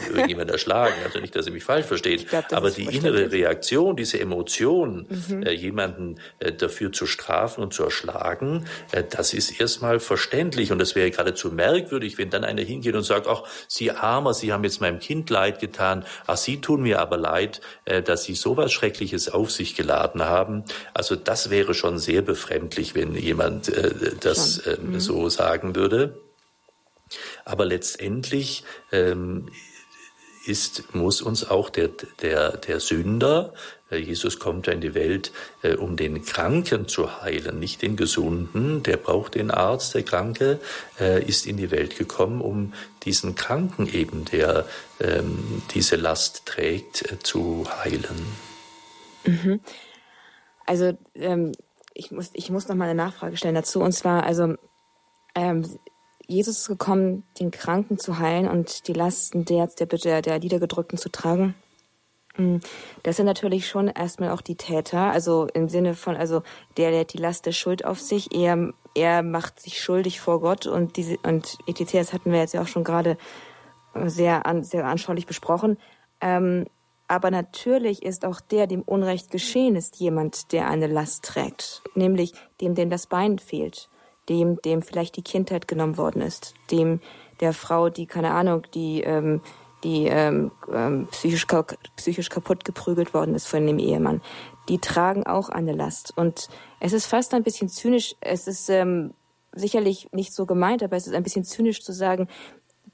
irgendjemand erschlagen, also nicht, dass Sie mich falsch verstehen, glaub, aber die innere Reaktion, diese Emotion, mhm. äh, jemanden äh, dafür zu strafen und zu erschlagen, äh, das ist erstmal verständlich und das wäre geradezu merkwürdig, wenn dann einer hingeht und sagt, ach, Sie Armer, Sie haben jetzt meinem Kind leid getan, ach, Sie tun mir aber leid, äh, dass Sie sowas Schreckliches auf sich geladen haben. Also das wäre schon sehr befremdlich, wenn jemand äh, das äh, mhm. so sagen würde. Aber letztendlich ähm, ist, muss uns auch der, der, der Sünder, äh, Jesus kommt ja in die Welt, äh, um den Kranken zu heilen, nicht den Gesunden, der braucht den Arzt, der Kranke äh, ist in die Welt gekommen, um diesen Kranken eben, der ähm, diese Last trägt, zu heilen. Mhm. Also ähm, ich muss, ich muss noch mal eine Nachfrage stellen dazu, und zwar, also ähm, Jesus ist gekommen, den Kranken zu heilen und die Lasten der, der, der Niedergedrückten zu tragen. Mm, das sind natürlich schon erstmal auch die Täter, also im Sinne von, also der der die Last der Schuld auf sich, er, er macht sich schuldig vor Gott und diese, und etc., das hatten wir jetzt ja auch schon gerade sehr, an, sehr anschaulich besprochen. Ähm, aber natürlich ist auch der, dem Unrecht geschehen ist, jemand, der eine Last trägt, nämlich dem, dem das Bein fehlt dem, dem vielleicht die Kindheit genommen worden ist, dem der Frau, die, keine Ahnung, die, ähm, die ähm, ähm, psychisch, psychisch kaputt geprügelt worden ist von dem Ehemann. Die tragen auch eine Last. Und es ist fast ein bisschen zynisch, es ist ähm, sicherlich nicht so gemeint, aber es ist ein bisschen zynisch zu sagen,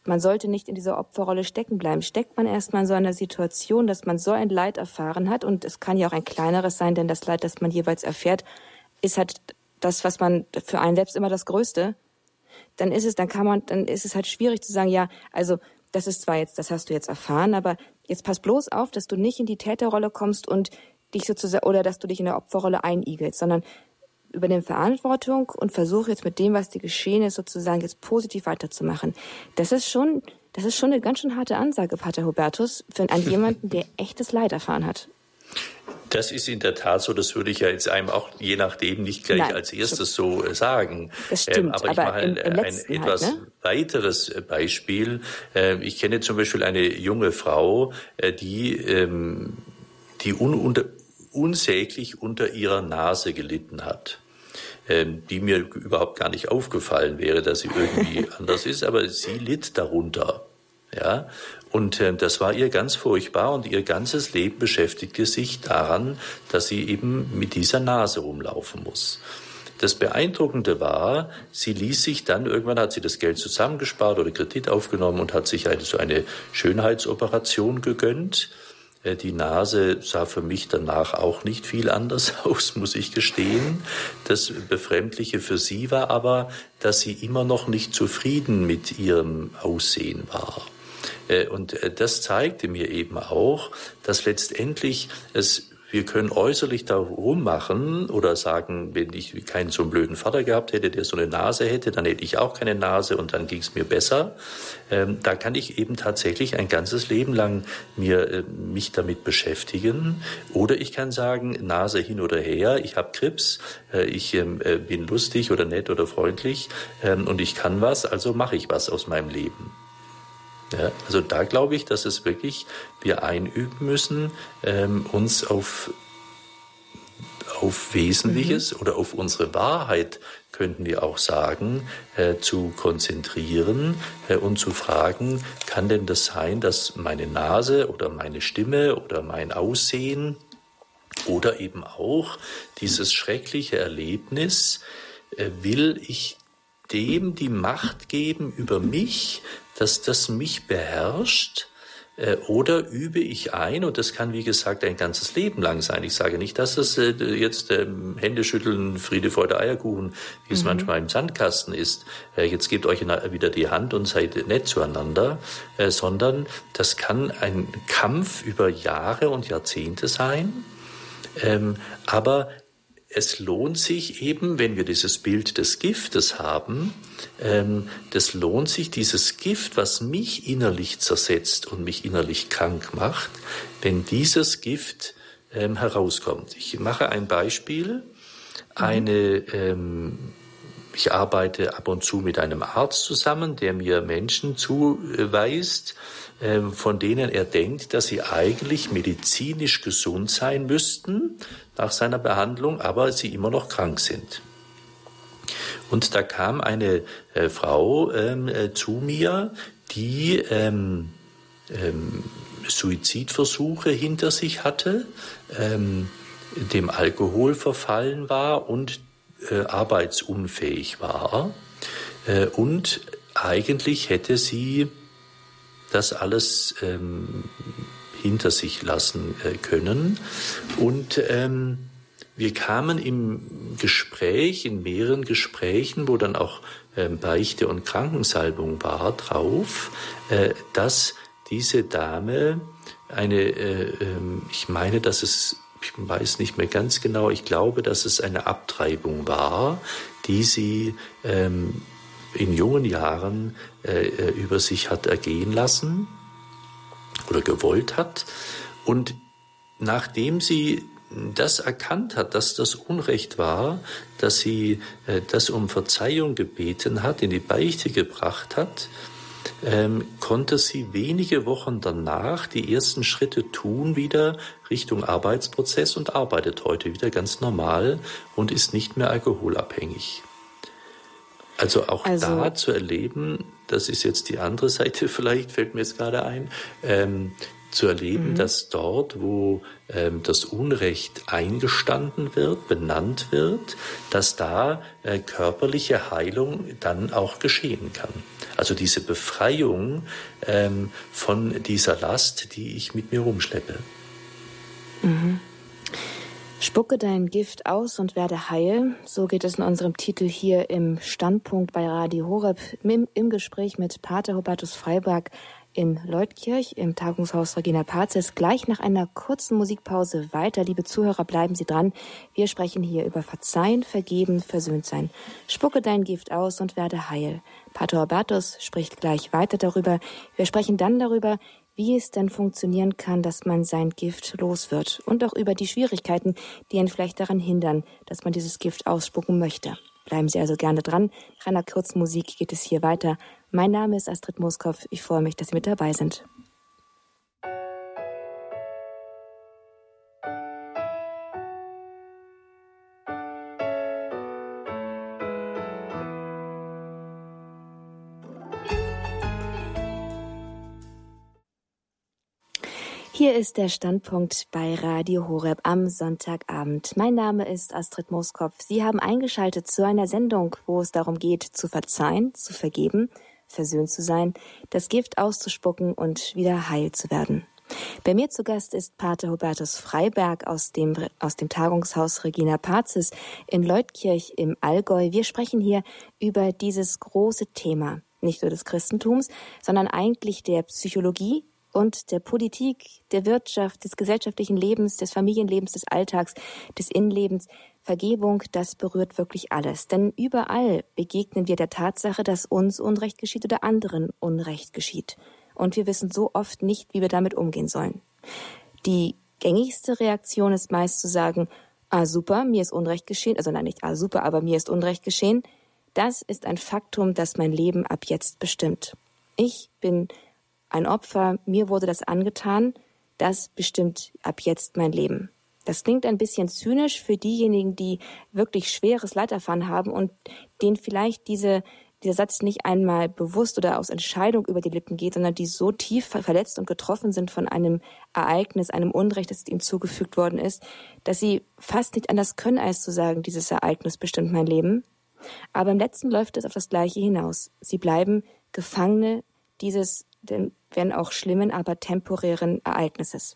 man sollte nicht in dieser Opferrolle stecken bleiben. Steckt man erstmal in so einer Situation, dass man so ein Leid erfahren hat, und es kann ja auch ein kleineres sein, denn das Leid, das man jeweils erfährt, ist halt das, was man für einen selbst immer das Größte, dann ist es, dann kann man, dann ist es halt schwierig zu sagen, ja, also das ist zwar jetzt, das hast du jetzt erfahren, aber jetzt pass bloß auf, dass du nicht in die Täterrolle kommst und dich sozusagen, oder dass du dich in der Opferrolle einigelst, sondern übernimm Verantwortung und versuche jetzt mit dem, was dir geschehen ist, sozusagen jetzt positiv weiterzumachen. Das ist schon, das ist schon eine ganz schön harte Ansage, Pater Hubertus, für an jemanden, der echtes Leid erfahren hat. Das ist in der Tat so, das würde ich ja jetzt einem auch je nachdem nicht gleich Nein, als erstes so äh, sagen. Das stimmt, ähm, aber ich mache ein, ein halt, etwas halt, ne? weiteres äh, Beispiel. Ähm, ich kenne zum Beispiel eine junge Frau, äh, die, ähm, die un unter, unsäglich unter ihrer Nase gelitten hat die mir überhaupt gar nicht aufgefallen wäre, dass sie irgendwie anders ist, aber sie litt darunter. Ja, und äh, das war ihr ganz furchtbar und ihr ganzes Leben beschäftigte sich daran, dass sie eben mit dieser Nase rumlaufen muss. Das Beeindruckende war, sie ließ sich dann, irgendwann hat sie das Geld zusammengespart oder Kredit aufgenommen und hat sich eine, so eine Schönheitsoperation gegönnt. Äh, die Nase sah für mich danach auch nicht viel anders aus, muss ich gestehen. Das Befremdliche für sie war aber, dass sie immer noch nicht zufrieden mit ihrem Aussehen war. Äh, und äh, das zeigte mir eben auch, dass letztendlich es wir können äußerlich darum machen oder sagen, wenn ich keinen so einen blöden Vater gehabt hätte, der so eine Nase hätte, dann hätte ich auch keine Nase und dann ging es mir besser. Ähm, da kann ich eben tatsächlich ein ganzes Leben lang mir äh, mich damit beschäftigen. Oder ich kann sagen, Nase hin oder her, ich habe Krebs, ich ähm, äh, bin lustig oder nett oder freundlich ähm, und ich kann was, also mache ich was aus meinem Leben. Ja, also da glaube ich, dass es wirklich wir einüben müssen, ähm, uns auf, auf Wesentliches mhm. oder auf unsere Wahrheit, könnten wir auch sagen, äh, zu konzentrieren äh, und zu fragen, kann denn das sein, dass meine Nase oder meine Stimme oder mein Aussehen oder eben auch dieses schreckliche Erlebnis, äh, will ich dem die Macht geben über mich, dass das mich beherrscht Äh, oder übe ich ein, und das kann wie gesagt ein ganzes Leben lang sein. Ich sage nicht, dass es äh, jetzt ähm, Händeschütteln, Friede, Freude, Eierkuchen, wie es mhm. manchmal im Sandkasten ist. Äh, jetzt gebt euch wieder die Hand und seid nett zueinander, sondern das kann ein Kampf über Jahre und Jahrzehnte sein. Ähm, aber es lohnt sich eben, wenn wir dieses Bild des Giftes haben, ähm, das lohnt sich, dieses Gift, was mich innerlich zersetzt und mich innerlich krank macht, wenn dieses Gift ähm, herauskommt. Ich mache ein Beispiel. Eine, ähm, ich arbeite ab und zu mit einem Arzt zusammen, der mir Menschen zuweist, ähm, von denen er denkt, dass sie eigentlich medizinisch gesund sein müssten nach seiner Behandlung, aber sie immer noch krank sind. Und da kam eine äh, Frau ähm, äh, zu mir, die ähm, ähm, Suizidversuche hinter sich hatte, ähm, dem Alkohol verfallen war und äh, arbeitsunfähig war. Äh, und eigentlich hätte sie das alles ähm, hinter sich lassen äh, können. Und ähm, wir kamen im Gespräch, in mehreren Gesprächen, wo dann auch ähm, Beichte und Krankensalbung war, drauf, äh, dass diese Dame eine, äh, ähm, ich meine, dass es, ich weiß nicht mehr ganz genau, ich glaube, dass es eine Abtreibung war, die sie ähm, in jungen Jahren äh, äh über sich hat ergehen lassen oder gewollt hat. Und nachdem sie das erkannt hat, dass das Unrecht war, dass sie äh, das um Verzeihung gebeten hat, in die Beichte gebracht hat, ähm, konnte sie wenige Wochen danach die ersten Schritte tun wieder Richtung Arbeitsprozess und arbeitet heute wieder ganz normal und ist nicht mehr alkoholabhängig. Also auch also, da zu erleben, das ist jetzt die andere Seite vielleicht, fällt mir jetzt gerade ein, ähm, zu erleben, mhm. dass dort, wo ähm, das Unrecht eingestanden wird, benannt wird, dass da äh, körperliche Heilung dann auch geschehen kann. Also diese Befreiung ähm, von dieser Last, die ich mit mir rumschleppe. Mhm. Spucke dein Gift aus und werde heil. So geht es in unserem Titel hier im Standpunkt bei Radio Horeb im, im Gespräch mit Pater Hubertus Freiberg in Leutkirch im Tagungshaus Regina Pazis gleich nach einer kurzen Musikpause weiter. Liebe Zuhörer, bleiben Sie dran. Wir sprechen hier über Verzeihen, Vergeben, Versöhnt sein. Spucke dein Gift aus und werde heil. Pater Hubertus spricht gleich weiter darüber. Wir sprechen dann darüber, wie es denn funktionieren kann, dass man sein Gift los wird und auch über die Schwierigkeiten, die ihn vielleicht daran hindern, dass man dieses Gift ausspucken möchte. Bleiben Sie also gerne dran. Nach einer kurzen Musik geht es hier weiter. Mein Name ist Astrid Moskow. Ich freue mich, dass Sie mit dabei sind. Hier ist der Standpunkt bei Radio Horeb am Sonntagabend. Mein Name ist Astrid Moskow. Sie haben eingeschaltet zu einer Sendung, wo es darum geht, zu verzeihen, zu vergeben, versöhnt zu sein, das Gift auszuspucken und wieder heil zu werden. Bei mir zu Gast ist Pater Hubertus Freiberg aus dem, aus dem Tagungshaus Regina Pazis in Leutkirch im Allgäu. Wir sprechen hier über dieses große Thema, nicht nur des Christentums, sondern eigentlich der Psychologie, und der Politik, der Wirtschaft, des gesellschaftlichen Lebens, des Familienlebens, des Alltags, des Innenlebens. Vergebung, das berührt wirklich alles. Denn überall begegnen wir der Tatsache, dass uns Unrecht geschieht oder anderen Unrecht geschieht. Und wir wissen so oft nicht, wie wir damit umgehen sollen. Die gängigste Reaktion ist meist zu sagen, ah super, mir ist Unrecht geschehen, also nein, nicht ah super, aber mir ist Unrecht geschehen. Das ist ein Faktum, das mein Leben ab jetzt bestimmt. Ich bin ein Opfer, mir wurde das angetan, das bestimmt ab jetzt mein Leben. Das klingt ein bisschen zynisch für diejenigen, die wirklich schweres Leid erfahren haben und denen vielleicht diese, dieser Satz nicht einmal bewusst oder aus Entscheidung über die Lippen geht, sondern die so tief verletzt und getroffen sind von einem Ereignis, einem Unrecht, das ihnen zugefügt worden ist, dass sie fast nicht anders können, als zu sagen, dieses Ereignis bestimmt mein Leben. Aber im letzten läuft es auf das Gleiche hinaus. Sie bleiben Gefangene dieses wenn auch schlimmen, aber temporären Ereignisses.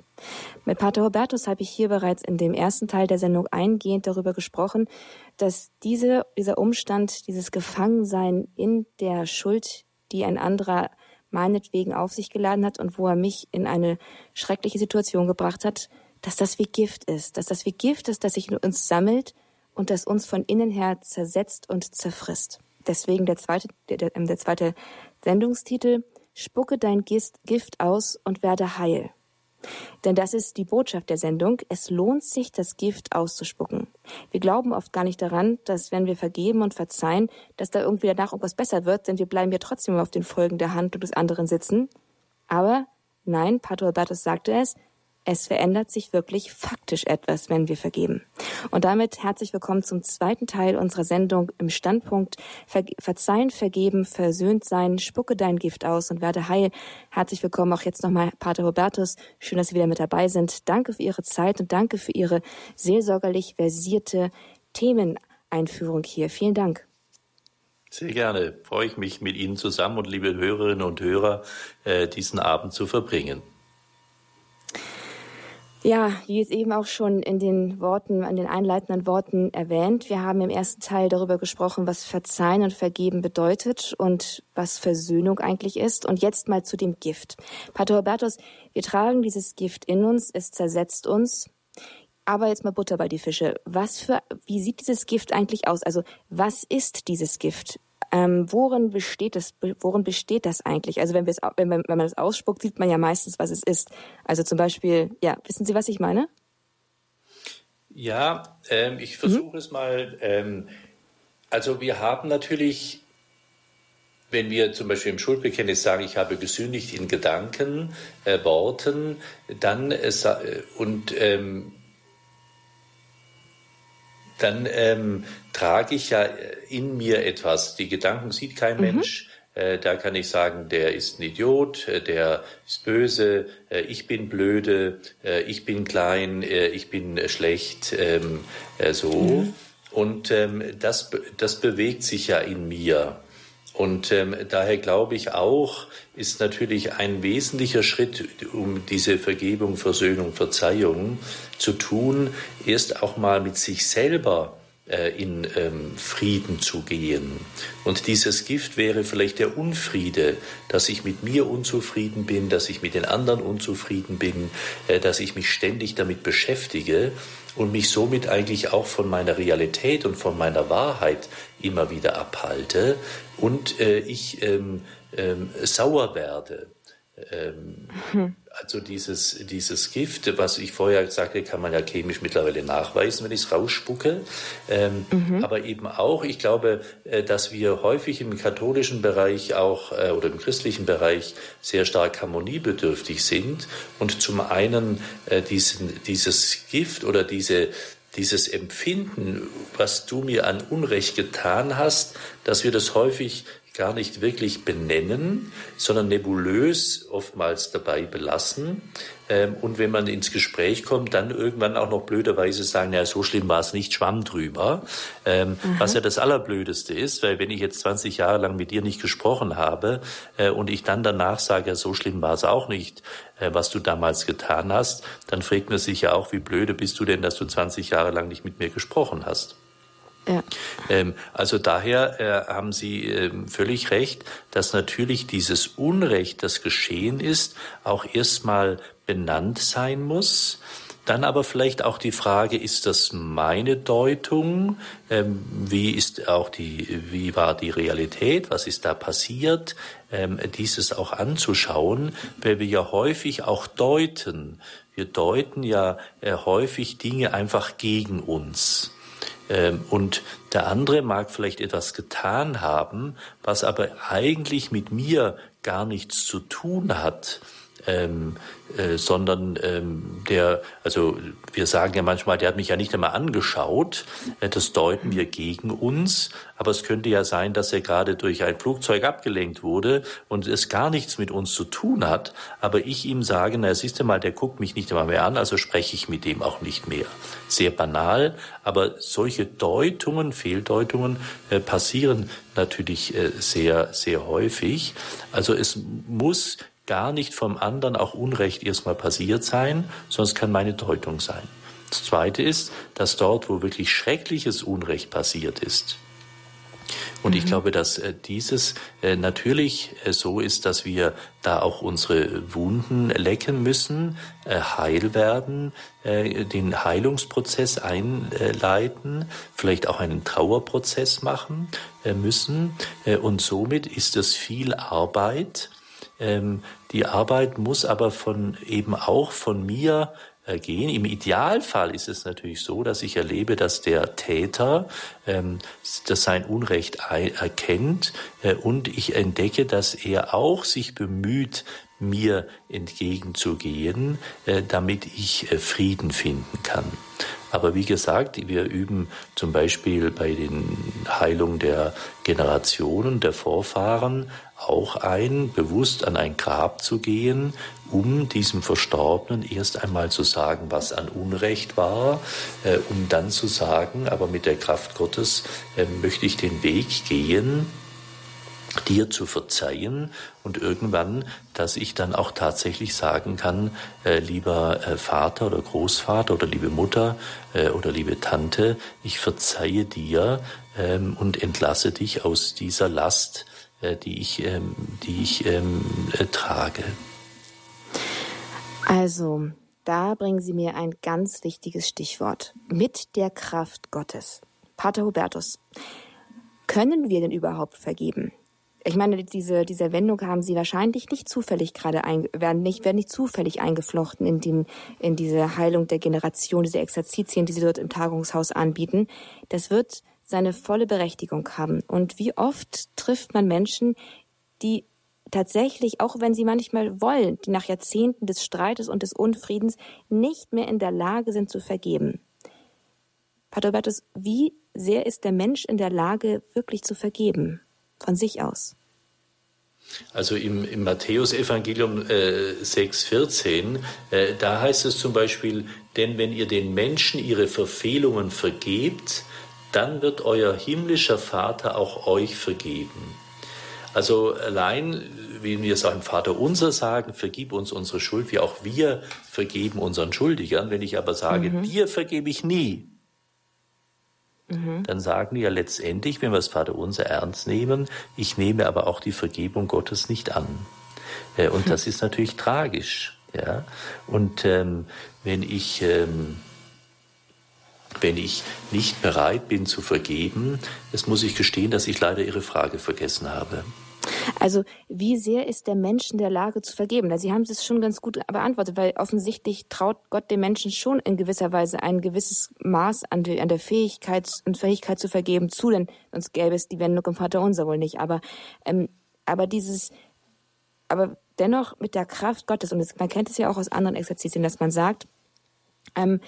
Mit Pater Hubertus habe ich hier bereits in dem ersten Teil der Sendung eingehend darüber gesprochen, dass diese, dieser Umstand, dieses Gefangensein in der Schuld, die ein anderer meinetwegen auf sich geladen hat und wo er mich in eine schreckliche Situation gebracht hat, dass das wie Gift ist, dass das wie Gift ist, das sich in uns sammelt und das uns von innen her zersetzt und zerfrisst. Deswegen der zweite, der, der zweite Sendungstitel, Spucke dein Gift aus und werde heil. Denn das ist die Botschaft der Sendung. Es lohnt sich, das Gift auszuspucken. Wir glauben oft gar nicht daran, dass wenn wir vergeben und verzeihen, dass da irgendwie danach irgendwas besser wird, denn wir bleiben ja trotzdem auf den Folgen der Hand des anderen sitzen. Aber nein, Pater Albertus sagte es, es verändert sich wirklich faktisch etwas, wenn wir vergeben. Und damit herzlich willkommen zum zweiten Teil unserer Sendung im Standpunkt Ver Verzeihen, Vergeben, Versöhnt sein, spucke dein Gift aus und werde heil. Herzlich willkommen auch jetzt nochmal Pater Robertus. Schön, dass Sie wieder mit dabei sind. Danke für Ihre Zeit und danke für Ihre seelsorgerlich versierte Themeneinführung hier. Vielen Dank. Sehr gerne. Freue ich mich mit Ihnen zusammen und liebe Hörerinnen und Hörer, äh, diesen Abend zu verbringen. Ja, wie es eben auch schon in den Worten, an den einleitenden Worten erwähnt, wir haben im ersten Teil darüber gesprochen, was Verzeihen und Vergeben bedeutet und was Versöhnung eigentlich ist. Und jetzt mal zu dem Gift. Pater Robertus, wir tragen dieses Gift in uns, es zersetzt uns. Aber jetzt mal Butter bei die Fische. Was für, wie sieht dieses Gift eigentlich aus? Also, was ist dieses Gift? Ähm, worin besteht das, worin besteht das eigentlich? Also wenn, wenn, wenn man das ausspuckt, sieht man ja meistens, was es ist. Also zum Beispiel, ja, wissen Sie, was ich meine? Ja, ähm, ich versuche mhm. es mal. Ähm, also wir haben natürlich, wenn wir zum Beispiel im Schuldbekenntnis sagen, ich habe gesündigt in Gedanken, äh, Worten, dann äh, und ähm, dann ähm, trage ich ja in mir etwas. Die Gedanken sieht kein mhm. Mensch. Äh, da kann ich sagen, der ist ein Idiot, äh, der ist böse, äh, ich bin blöde, äh, ich bin klein, äh, ich bin schlecht, ähm, äh, so. Mhm. Und ähm, das, das bewegt sich ja in mir. Und ähm, daher glaube ich auch, ist natürlich ein wesentlicher Schritt, um diese Vergebung, Versöhnung, Verzeihung zu tun, erst auch mal mit sich selber äh, in ähm, Frieden zu gehen. Und dieses Gift wäre vielleicht der Unfriede, dass ich mit mir unzufrieden bin, dass ich mit den anderen unzufrieden bin, äh, dass ich mich ständig damit beschäftige und mich somit eigentlich auch von meiner Realität und von meiner Wahrheit immer wieder abhalte und äh, ich ähm, ähm, sauer werde. Ähm, hm. Also dieses, dieses Gift, was ich vorher sagte, kann man ja chemisch mittlerweile nachweisen, wenn ich es rausspucke. Ähm, mhm. Aber eben auch, ich glaube, äh, dass wir häufig im katholischen Bereich auch äh, oder im christlichen Bereich sehr stark harmoniebedürftig sind und zum einen äh, diesen, dieses Gift oder diese, dieses Empfinden, was du mir an Unrecht getan hast, dass wir das häufig gar nicht wirklich benennen, sondern nebulös oftmals dabei belassen. Ähm, und wenn man ins Gespräch kommt, dann irgendwann auch noch blöderweise sagen, ja, so schlimm war es nicht, schwamm drüber. Ähm, mhm. Was ja das Allerblödeste ist, weil wenn ich jetzt 20 Jahre lang mit dir nicht gesprochen habe äh, und ich dann danach sage, ja, so schlimm war es auch nicht, äh, was du damals getan hast, dann fragt man sich ja auch, wie blöde bist du denn, dass du 20 Jahre lang nicht mit mir gesprochen hast. Ähm, also daher äh, haben Sie ähm, völlig recht, dass natürlich dieses Unrecht, das geschehen ist, auch erstmal benannt sein muss. Dann aber vielleicht auch die Frage, ist das meine Deutung? Ähm, wie ist auch die, wie war die Realität? Was ist da passiert? Ähm, dieses auch anzuschauen, weil wir ja häufig auch deuten. Wir deuten ja äh, häufig Dinge einfach gegen uns. Ähm, und der andere mag vielleicht etwas getan haben, was aber eigentlich mit mir gar nichts zu tun hat. Ähm, äh, sondern ähm, der, also wir sagen ja manchmal, der hat mich ja nicht einmal angeschaut. Äh, das deuten wir gegen uns, aber es könnte ja sein, dass er gerade durch ein Flugzeug abgelenkt wurde und es gar nichts mit uns zu tun hat. Aber ich ihm sage, na siehst du mal, der guckt mich nicht einmal mehr an, also spreche ich mit dem auch nicht mehr. Sehr banal, aber solche Deutungen, Fehldeutungen äh, passieren natürlich äh, sehr, sehr häufig. Also es muss gar nicht vom anderen auch Unrecht erstmal passiert sein, sondern es kann meine Deutung sein. Das Zweite ist, dass dort, wo wirklich schreckliches Unrecht passiert ist, und ich mhm. glaube, dass äh, dieses äh, natürlich äh, so ist, dass wir da auch unsere Wunden lecken müssen, heil werden, den Heilungsprozess einleiten, vielleicht auch einen Trauerprozess machen müssen. Und somit ist es viel Arbeit. Ähm, die Arbeit muss aber von eben auch von mir gehen. Im Idealfall ist es natürlich so, dass ich erlebe, dass der Täter ähm, dass sein Unrecht erkennt äh, und ich entdecke, dass er auch sich bemüht, mir entgegenzugehen, äh, damit ich äh, Frieden finden kann. Aber wie gesagt, wir üben zum Beispiel bei den Heilungen der Generationen, der Vorfahren auch ein, bewusst an ein Grab zu gehen, um diesem Verstorbenen erst einmal zu sagen, was an Unrecht war, äh, um dann zu sagen, aber mit der Kraft Gottes möchte ich den Weg gehen, dir zu verzeihen und irgendwann, dass ich dann auch tatsächlich sagen kann, äh, lieber äh, Vater oder Großvater oder liebe Mutter äh, oder liebe Tante, ich verzeihe dir ähm, und entlasse dich aus dieser Last, äh, die ich, ähm, die ich ähm, äh, trage. Also, da bringen Sie mir ein ganz wichtiges Stichwort. Mit der Kraft Gottes. Pater Hubertus, können wir denn überhaupt vergeben? Ich meine, diese, diese Wendung haben Sie wahrscheinlich nicht zufällig gerade ein, werden nicht, werden nicht zufällig eingeflochten in den, in diese Heilung der Generation, diese Exerzitien, die Sie dort im Tagungshaus anbieten. Das wird seine volle Berechtigung haben. Und wie oft trifft man Menschen, die tatsächlich, auch wenn sie manchmal wollen, die nach Jahrzehnten des Streites und des Unfriedens nicht mehr in der Lage sind zu vergeben. Pater Hubertus, wie sehr ist der Mensch in der Lage, wirklich zu vergeben? Von sich aus? Also im, im Matthäusevangelium äh, 6,14, äh, da heißt es zum Beispiel, denn wenn ihr den Menschen ihre Verfehlungen vergebt, dann wird euer himmlischer Vater auch euch vergeben. Also allein, wie wir es auch im Vater unser sagen, vergib uns unsere Schuld, wie auch wir vergeben unseren Schuldigern. Wenn ich aber sage, mhm. dir vergebe ich nie, mhm. dann sagen die ja letztendlich, wenn wir das Vater unser ernst nehmen, ich nehme aber auch die Vergebung Gottes nicht an. Äh, und das ist natürlich tragisch. Ja? Und ähm, wenn ich ähm, wenn ich nicht bereit bin zu vergeben, das muss ich gestehen, dass ich leider Ihre Frage vergessen habe. Also wie sehr ist der Mensch in der Lage zu vergeben? Sie haben es schon ganz gut beantwortet, weil offensichtlich traut Gott dem Menschen schon in gewisser Weise ein gewisses Maß an, die, an der Fähigkeit und Fähigkeit zu vergeben zu, denn sonst gäbe es die Wendung im Vater unser wohl nicht. Aber, ähm, aber dieses, aber dennoch mit der Kraft Gottes, und das, man kennt es ja auch aus anderen Exerzitien, dass man sagt, ähm,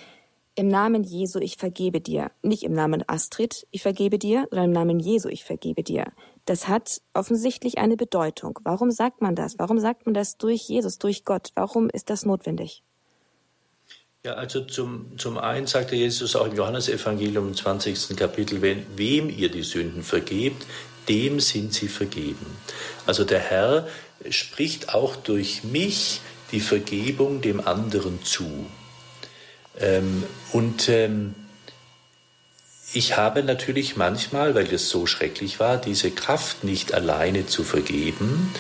im Namen Jesu, ich vergebe dir. Nicht im Namen Astrid, ich vergebe dir, sondern im Namen Jesu, ich vergebe dir. Das hat offensichtlich eine Bedeutung. Warum sagt man das? Warum sagt man das durch Jesus, durch Gott? Warum ist das notwendig? Ja, also zum, zum einen sagte Jesus auch im Johannesevangelium im 20. Kapitel, wenn, wem ihr die Sünden vergebt, dem sind sie vergeben. Also der Herr spricht auch durch mich die Vergebung dem anderen zu. Ähm, und ähm, ich habe natürlich manchmal, weil es so schrecklich war, diese Kraft nicht alleine zu vergeben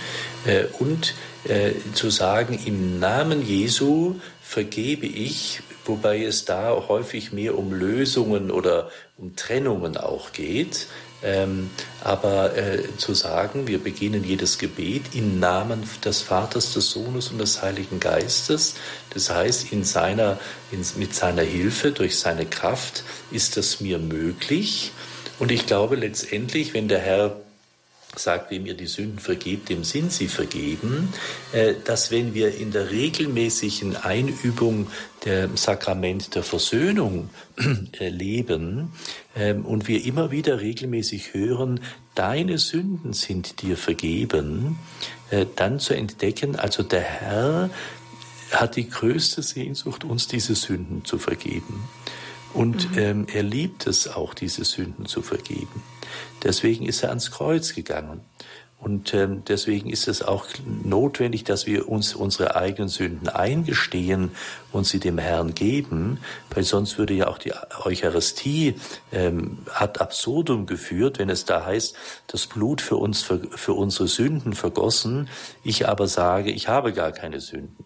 äh, und äh, zu sagen, im Namen Jesu vergebe ich, wobei es da häufig mehr um Lösungen oder um Trennungen auch geht. Ähm, aber äh, zu sagen, wir beginnen jedes Gebet im Namen des Vaters, des Sohnes und des Heiligen Geistes. Das heißt, in seiner, in, mit seiner Hilfe, durch seine Kraft ist das mir möglich. Und ich glaube letztendlich, wenn der Herr sagt, wem ihr die Sünden vergebt, dem sind sie vergeben, äh, dass wenn wir in der regelmäßigen Einübung der Sakrament der Versöhnung äh, leben und wir immer wieder regelmäßig hören, deine Sünden sind dir vergeben, äh, dann zu entdecken, also der Herr hat die größte Sehnsucht, uns diese Sünden zu vergeben. Und mhm. ähm, er liebt es auch, diese Sünden zu vergeben. Deswegen ist er ans Kreuz gegangen. Und ähm, deswegen ist es auch notwendig, dass wir uns unsere eigenen Sünden eingestehen und sie dem Herrn geben, weil sonst würde ja auch die Eucharistie ähm, ad absurdum geführt, wenn es da heißt, das Blut für uns, für, für unsere Sünden vergossen, ich aber sage, ich habe gar keine Sünden.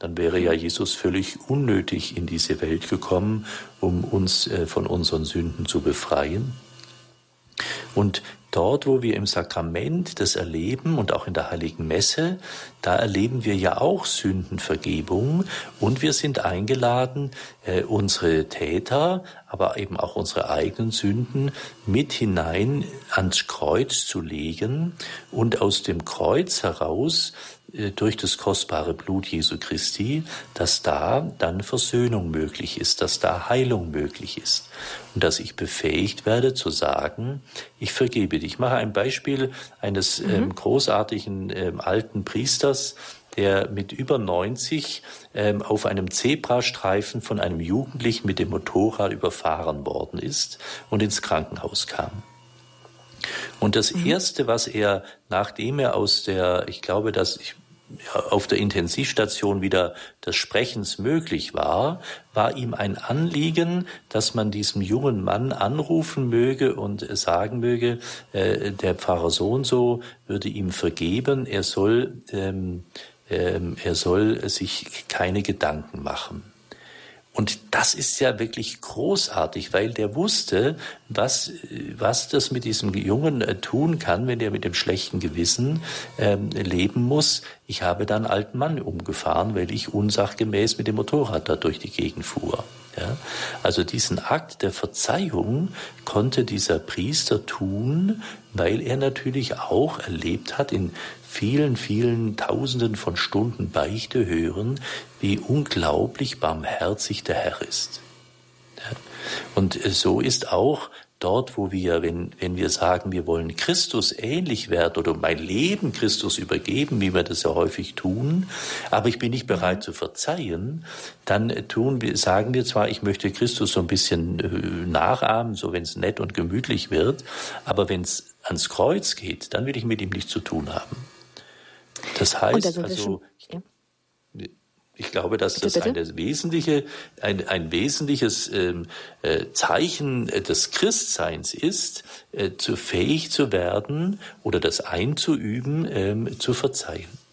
Dann wäre ja Jesus völlig unnötig in diese Welt gekommen, um uns äh, von unseren Sünden zu befreien. Und dort, wo wir im Sakrament das erleben und auch in der heiligen Messe, da erleben wir ja auch Sündenvergebung. Und wir sind eingeladen, äh, unsere Täter, aber eben auch unsere eigenen Sünden mit hinein ans Kreuz zu legen. Und aus dem Kreuz heraus durch das kostbare Blut Jesu Christi, dass da dann Versöhnung möglich ist, dass da Heilung möglich ist und dass ich befähigt werde zu sagen, ich vergebe dich. Ich mache ein Beispiel eines mhm. ähm, großartigen ähm, alten Priesters, der mit über 90 ähm, auf einem Zebrastreifen von einem Jugendlichen mit dem Motorrad überfahren worden ist und ins Krankenhaus kam. Und das mhm. Erste, was er, nachdem er aus der, ich glaube, dass ich auf der Intensivstation wieder des Sprechens möglich war, war ihm ein Anliegen, dass man diesem jungen Mann anrufen möge und sagen möge, äh, der Pfarrer so und so würde ihm vergeben, er soll, ähm, ähm, er soll sich keine Gedanken machen. Und das ist ja wirklich großartig, weil der wusste, was, was das mit diesem Jungen äh, tun kann, wenn der mit dem schlechten Gewissen ähm, leben muss. Ich habe dann einen alten Mann umgefahren, weil ich unsachgemäß mit dem Motorrad da durch die Gegend fuhr. Ja? Also diesen Akt der Verzeihung konnte dieser Priester tun, weil er natürlich auch erlebt hat in vielen, vielen Tausenden von Stunden Beichte hören, wie unglaublich barmherzig der Herr ist. Und so ist auch dort, wo wir, wenn, wenn wir sagen, wir wollen Christus ähnlich werden oder mein Leben Christus übergeben, wie wir das ja häufig tun, aber ich bin nicht bereit zu verzeihen, dann tun wir, sagen wir zwar, ich möchte Christus so ein bisschen äh, nachahmen, so wenn es nett und gemütlich wird, aber wenn es ans Kreuz geht, dann will ich mit ihm nichts zu tun haben. Das heißt also, ja. ich glaube, dass das eine wesentliche, ein, ein wesentliches ähm, äh, Zeichen des Christseins ist, äh, zu fähig zu werden oder das einzuüben, ähm, zu verzeihen.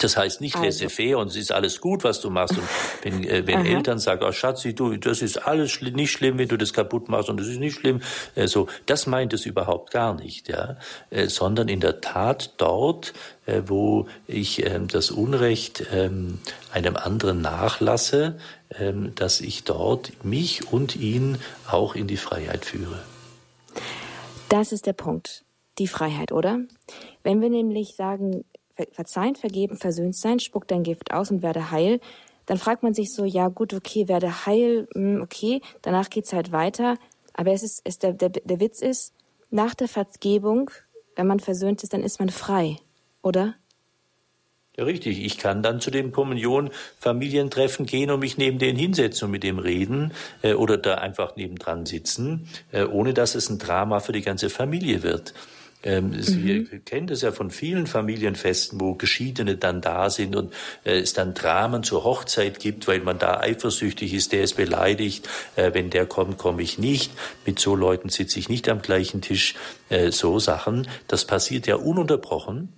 Das heißt nicht also. laissez-faire und es ist alles gut, was du machst. Und wenn, äh, wenn Eltern sagen, oh Schatzi, du, das ist alles schli nicht schlimm, wenn du das kaputt machst und das ist nicht schlimm, äh, so, das meint es überhaupt gar nicht, ja, äh, sondern in der Tat dort, äh, wo ich äh, das Unrecht äh, einem anderen nachlasse, äh, dass ich dort mich und ihn auch in die Freiheit führe. Das ist der Punkt. Die Freiheit, oder? Wenn wir nämlich sagen, verzeihen, vergeben, versöhnt sein, spuck dein Gift aus und werde heil, dann fragt man sich so, ja gut, okay, werde heil, hm, okay, danach geht's halt weiter. Aber es ist, es der, der, der Witz ist, nach der Vergebung, wenn man versöhnt ist, dann ist man frei, oder? Ja, richtig. Ich kann dann zu den Kommunion-Familientreffen gehen und mich neben denen hinsetzen und mit dem reden äh, oder da einfach nebendran sitzen, äh, ohne dass es ein Drama für die ganze Familie wird. Ähm, mhm. Sie kennen das ja von vielen Familienfesten, wo Geschiedene dann da sind und äh, es dann Dramen zur Hochzeit gibt, weil man da eifersüchtig ist, der ist beleidigt, äh, wenn der kommt, komme ich nicht. Mit so Leuten sitze ich nicht am gleichen Tisch. Äh, so Sachen, das passiert ja ununterbrochen.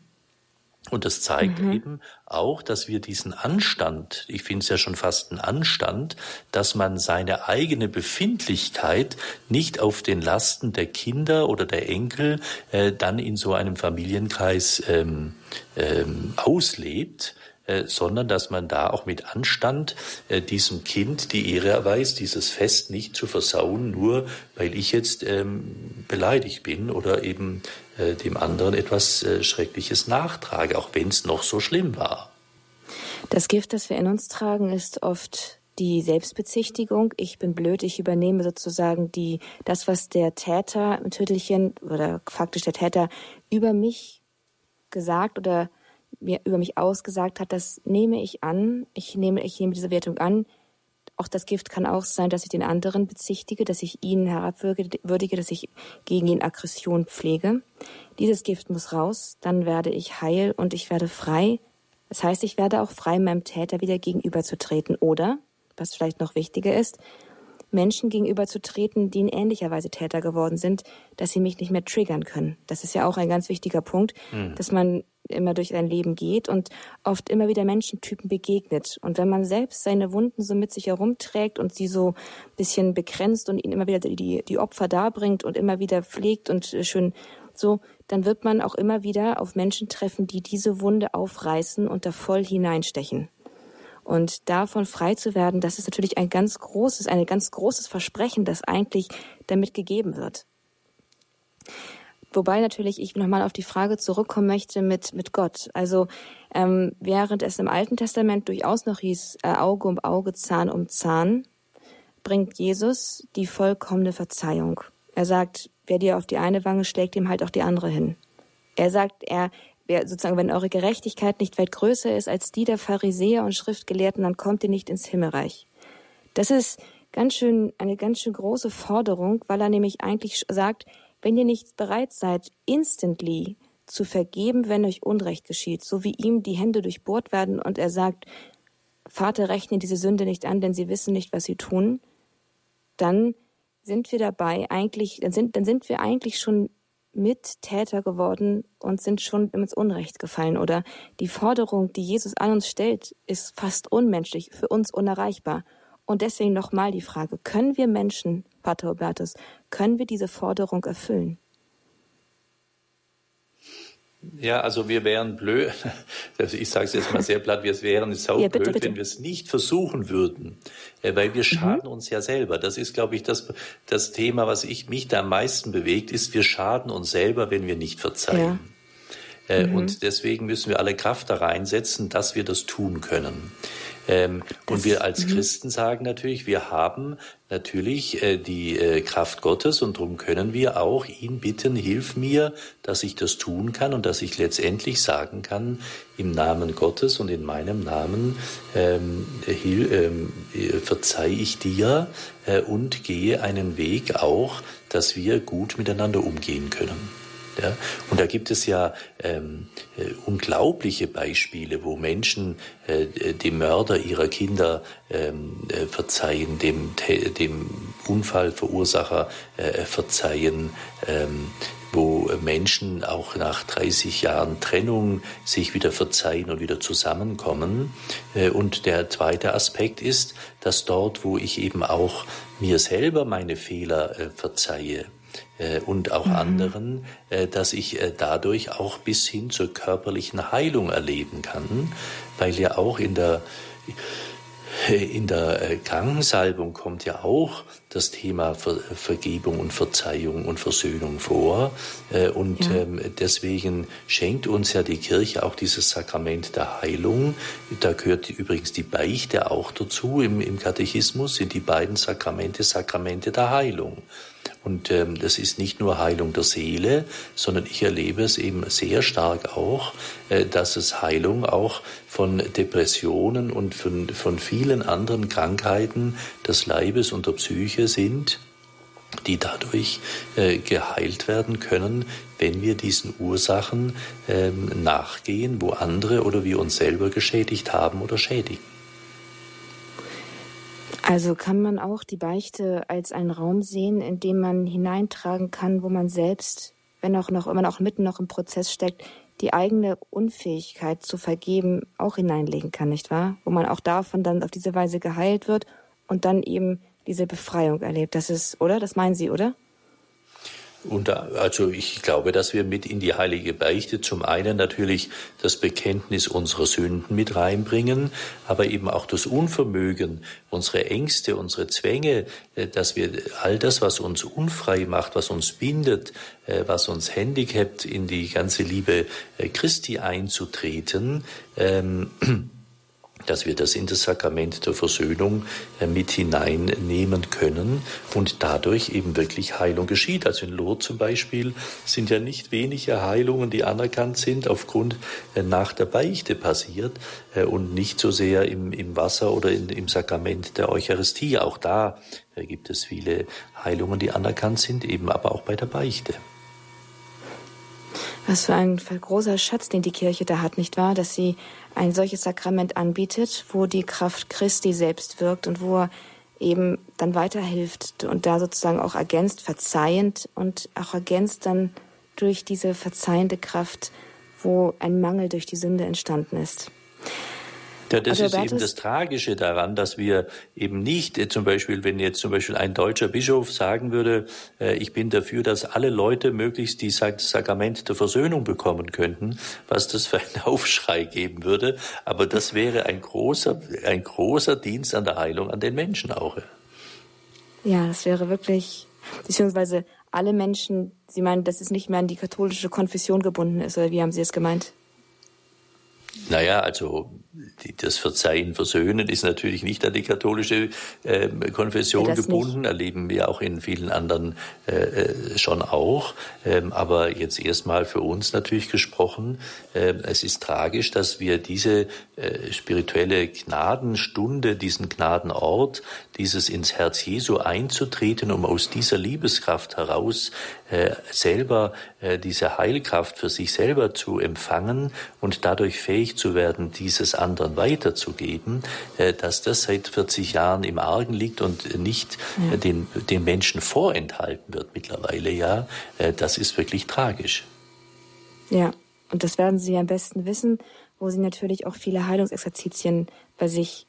Und das zeigt mhm. eben auch, dass wir diesen Anstand, ich finde es ja schon fast ein Anstand, dass man seine eigene Befindlichkeit nicht auf den Lasten der Kinder oder der Enkel äh, dann in so einem Familienkreis ähm, ähm, auslebt, sondern dass man da auch mit Anstand äh, diesem Kind die Ehre erweist, dieses Fest nicht zu versauen, nur weil ich jetzt ähm, beleidigt bin oder eben äh, dem anderen etwas äh, Schreckliches nachtrage, auch wenn es noch so schlimm war. Das Gift, das wir in uns tragen, ist oft die Selbstbezichtigung. Ich bin blöd, ich übernehme sozusagen die, das, was der Täter im Tötelchen oder faktisch der Täter über mich gesagt oder mir über mich ausgesagt hat, das nehme ich an. Ich nehme, ich nehme diese Wertung an auch das Gift kann auch sein, dass ich den anderen bezichtige, dass ich ihn herabwürdige, dass ich gegen ihn Aggression pflege. Dieses Gift muss raus, dann werde ich heil und ich werde frei. Das heißt, ich werde auch frei, meinem Täter wieder gegenüberzutreten. Oder, was vielleicht noch wichtiger ist, Menschen gegenüberzutreten, die in ähnlicher Weise Täter geworden sind, dass sie mich nicht mehr triggern können. Das ist ja auch ein ganz wichtiger Punkt, mhm. dass man immer durch sein Leben geht und oft immer wieder Menschentypen begegnet. Und wenn man selbst seine Wunden so mit sich herumträgt und sie so ein bisschen begrenzt und ihnen immer wieder die, die Opfer darbringt und immer wieder pflegt und schön so, dann wird man auch immer wieder auf Menschen treffen, die diese Wunde aufreißen und da voll hineinstechen. Und davon frei zu werden, das ist natürlich ein ganz großes, ein ganz großes Versprechen, das eigentlich damit gegeben wird. Wobei natürlich ich nochmal auf die Frage zurückkommen möchte mit, mit Gott. Also ähm, während es im Alten Testament durchaus noch hieß, äh, Auge um Auge, Zahn um Zahn, bringt Jesus die vollkommene Verzeihung. Er sagt, wer dir auf die eine Wange schlägt, ihm halt auch die andere hin. Er sagt, er, sozusagen, wenn eure Gerechtigkeit nicht weit größer ist als die der Pharisäer und Schriftgelehrten, dann kommt ihr nicht ins Himmelreich. Das ist ganz schön, eine ganz schön große Forderung, weil er nämlich eigentlich sagt, wenn ihr nicht bereit seid, instantly zu vergeben, wenn euch Unrecht geschieht, so wie ihm die Hände durchbohrt werden und er sagt, Vater, rechne diese Sünde nicht an, denn sie wissen nicht, was sie tun, dann sind wir dabei eigentlich, dann sind, dann sind wir eigentlich schon Mittäter geworden und sind schon ins Unrecht gefallen. Oder die Forderung, die Jesus an uns stellt, ist fast unmenschlich, für uns unerreichbar. Und deswegen nochmal die Frage, können wir Menschen, Pater Hubertus, können wir diese Forderung erfüllen? Ja, also wir wären blöd, also ich sage es jetzt mal sehr platt, wir wären sau ja, blöd, wenn wir es nicht versuchen würden, äh, weil wir mhm. schaden mhm. uns ja selber. Das ist, glaube ich, das, das Thema, was ich, mich da am meisten bewegt, ist, wir schaden uns selber, wenn wir nicht verzeihen. Ja. Äh, mhm. Und deswegen müssen wir alle Kraft da reinsetzen, dass wir das tun können. Ähm, und wir als mhm. Christen sagen natürlich, wir haben natürlich äh, die äh, Kraft Gottes und darum können wir auch ihn bitten, hilf mir, dass ich das tun kann und dass ich letztendlich sagen kann, im Namen Gottes und in meinem Namen ähm, hil, ähm, verzeih ich dir äh, und gehe einen Weg auch, dass wir gut miteinander umgehen können. Ja? Und da gibt es ja ähm, äh, unglaubliche Beispiele, wo Menschen äh, dem Mörder ihrer Kinder ähm, äh, verzeihen, dem, dem Unfallverursacher äh, verzeihen, ähm, wo Menschen auch nach 30 Jahren Trennung sich wieder verzeihen und wieder zusammenkommen. Äh, und der zweite Aspekt ist, dass dort, wo ich eben auch mir selber meine Fehler äh, verzeihe, äh, und auch mhm. anderen, äh, dass ich äh, dadurch auch bis hin zur körperlichen Heilung erleben kann, weil ja auch in der in der Krankensalbung kommt ja auch das Thema Vergebung und Verzeihung und Versöhnung vor. Und ja. Ähm, deswegen schenkt uns ja die Kirche auch dieses Sakrament der Heilung. Da gehört übrigens die Beichte auch dazu. Im, im Katechismus sind die beiden Sakramente Sakramente der Heilung. Und ähm, das ist nicht nur Heilung der Seele, sondern ich erlebe es eben sehr stark auch, äh, dass es Heilung auch von Depressionen und von, von vielen anderen Krankheiten des Leibes und der Psyche sind, die dadurch äh, geheilt werden können, wenn wir diesen Ursachen ähm, nachgehen, wo andere oder wir uns selber geschädigt haben oder schädigen. Also kann man auch die Beichte als einen Raum sehen, in dem man hineintragen kann, wo man selbst, wenn auch noch, wenn man auch mitten noch im Prozess steckt, die eigene Unfähigkeit zu vergeben auch hineinlegen kann, nicht wahr? Wo man auch davon dann auf diese Weise geheilt wird und dann eben diese Befreiung erlebt. Das ist, oder? Das meinen Sie, oder? Und also ich glaube, dass wir mit in die heilige Beichte zum einen natürlich das Bekenntnis unserer Sünden mit reinbringen, aber eben auch das Unvermögen, unsere Ängste, unsere Zwänge, äh, dass wir all das, was uns unfrei macht, was uns bindet, äh, was uns handicapt, in die ganze Liebe äh, Christi einzutreten, ähm, dass wir das in das Sakrament der Versöhnung äh, mit hineinnehmen können und dadurch eben wirklich Heilung geschieht. Also in Lourdes zum Beispiel sind ja nicht wenige Heilungen, die anerkannt sind, aufgrund äh, nach der Beichte passiert äh, und nicht so sehr im, im Wasser oder in, im Sakrament der Eucharistie. Auch da gibt es viele Heilungen, die anerkannt sind, eben aber auch bei der Beichte. Was für ein großer Schatz, den die Kirche da hat, nicht wahr? Dass sie ein solches Sakrament anbietet, wo die Kraft Christi selbst wirkt und wo er eben dann weiterhilft und da sozusagen auch ergänzt, verzeihend und auch ergänzt dann durch diese verzeihende Kraft, wo ein Mangel durch die Sünde entstanden ist. Ja, das ist eben das Tragische daran, dass wir eben nicht, äh, zum Beispiel, wenn jetzt zum Beispiel ein deutscher Bischof sagen würde, äh, ich bin dafür, dass alle Leute möglichst die Sakrament der Versöhnung bekommen könnten, was das für einen Aufschrei geben würde. Aber das wäre ein großer, ein großer Dienst an der Heilung an den Menschen auch. Ja, das wäre wirklich, beziehungsweise alle Menschen, Sie meinen, dass es nicht mehr an die katholische Konfession gebunden ist, oder wie haben Sie es gemeint? Naja, also das Verzeihen, Versöhnen ist natürlich nicht an die katholische äh, Konfession ja, gebunden, nicht. erleben wir auch in vielen anderen äh, äh, schon auch. Ähm, aber jetzt erstmal für uns natürlich gesprochen, äh, es ist tragisch, dass wir diese äh, spirituelle Gnadenstunde, diesen Gnadenort, dieses ins Herz Jesu einzutreten, um aus dieser Liebeskraft heraus äh, selber diese Heilkraft für sich selber zu empfangen und dadurch fähig zu werden, dieses anderen weiterzugeben, äh, dass das seit 40 Jahren im Argen liegt und nicht ja. den, den Menschen vorenthalten wird mittlerweile, ja, das ist wirklich tragisch. Ja, und das werden Sie am besten wissen, wo Sie natürlich auch viele Heilungsexerzitien bei sich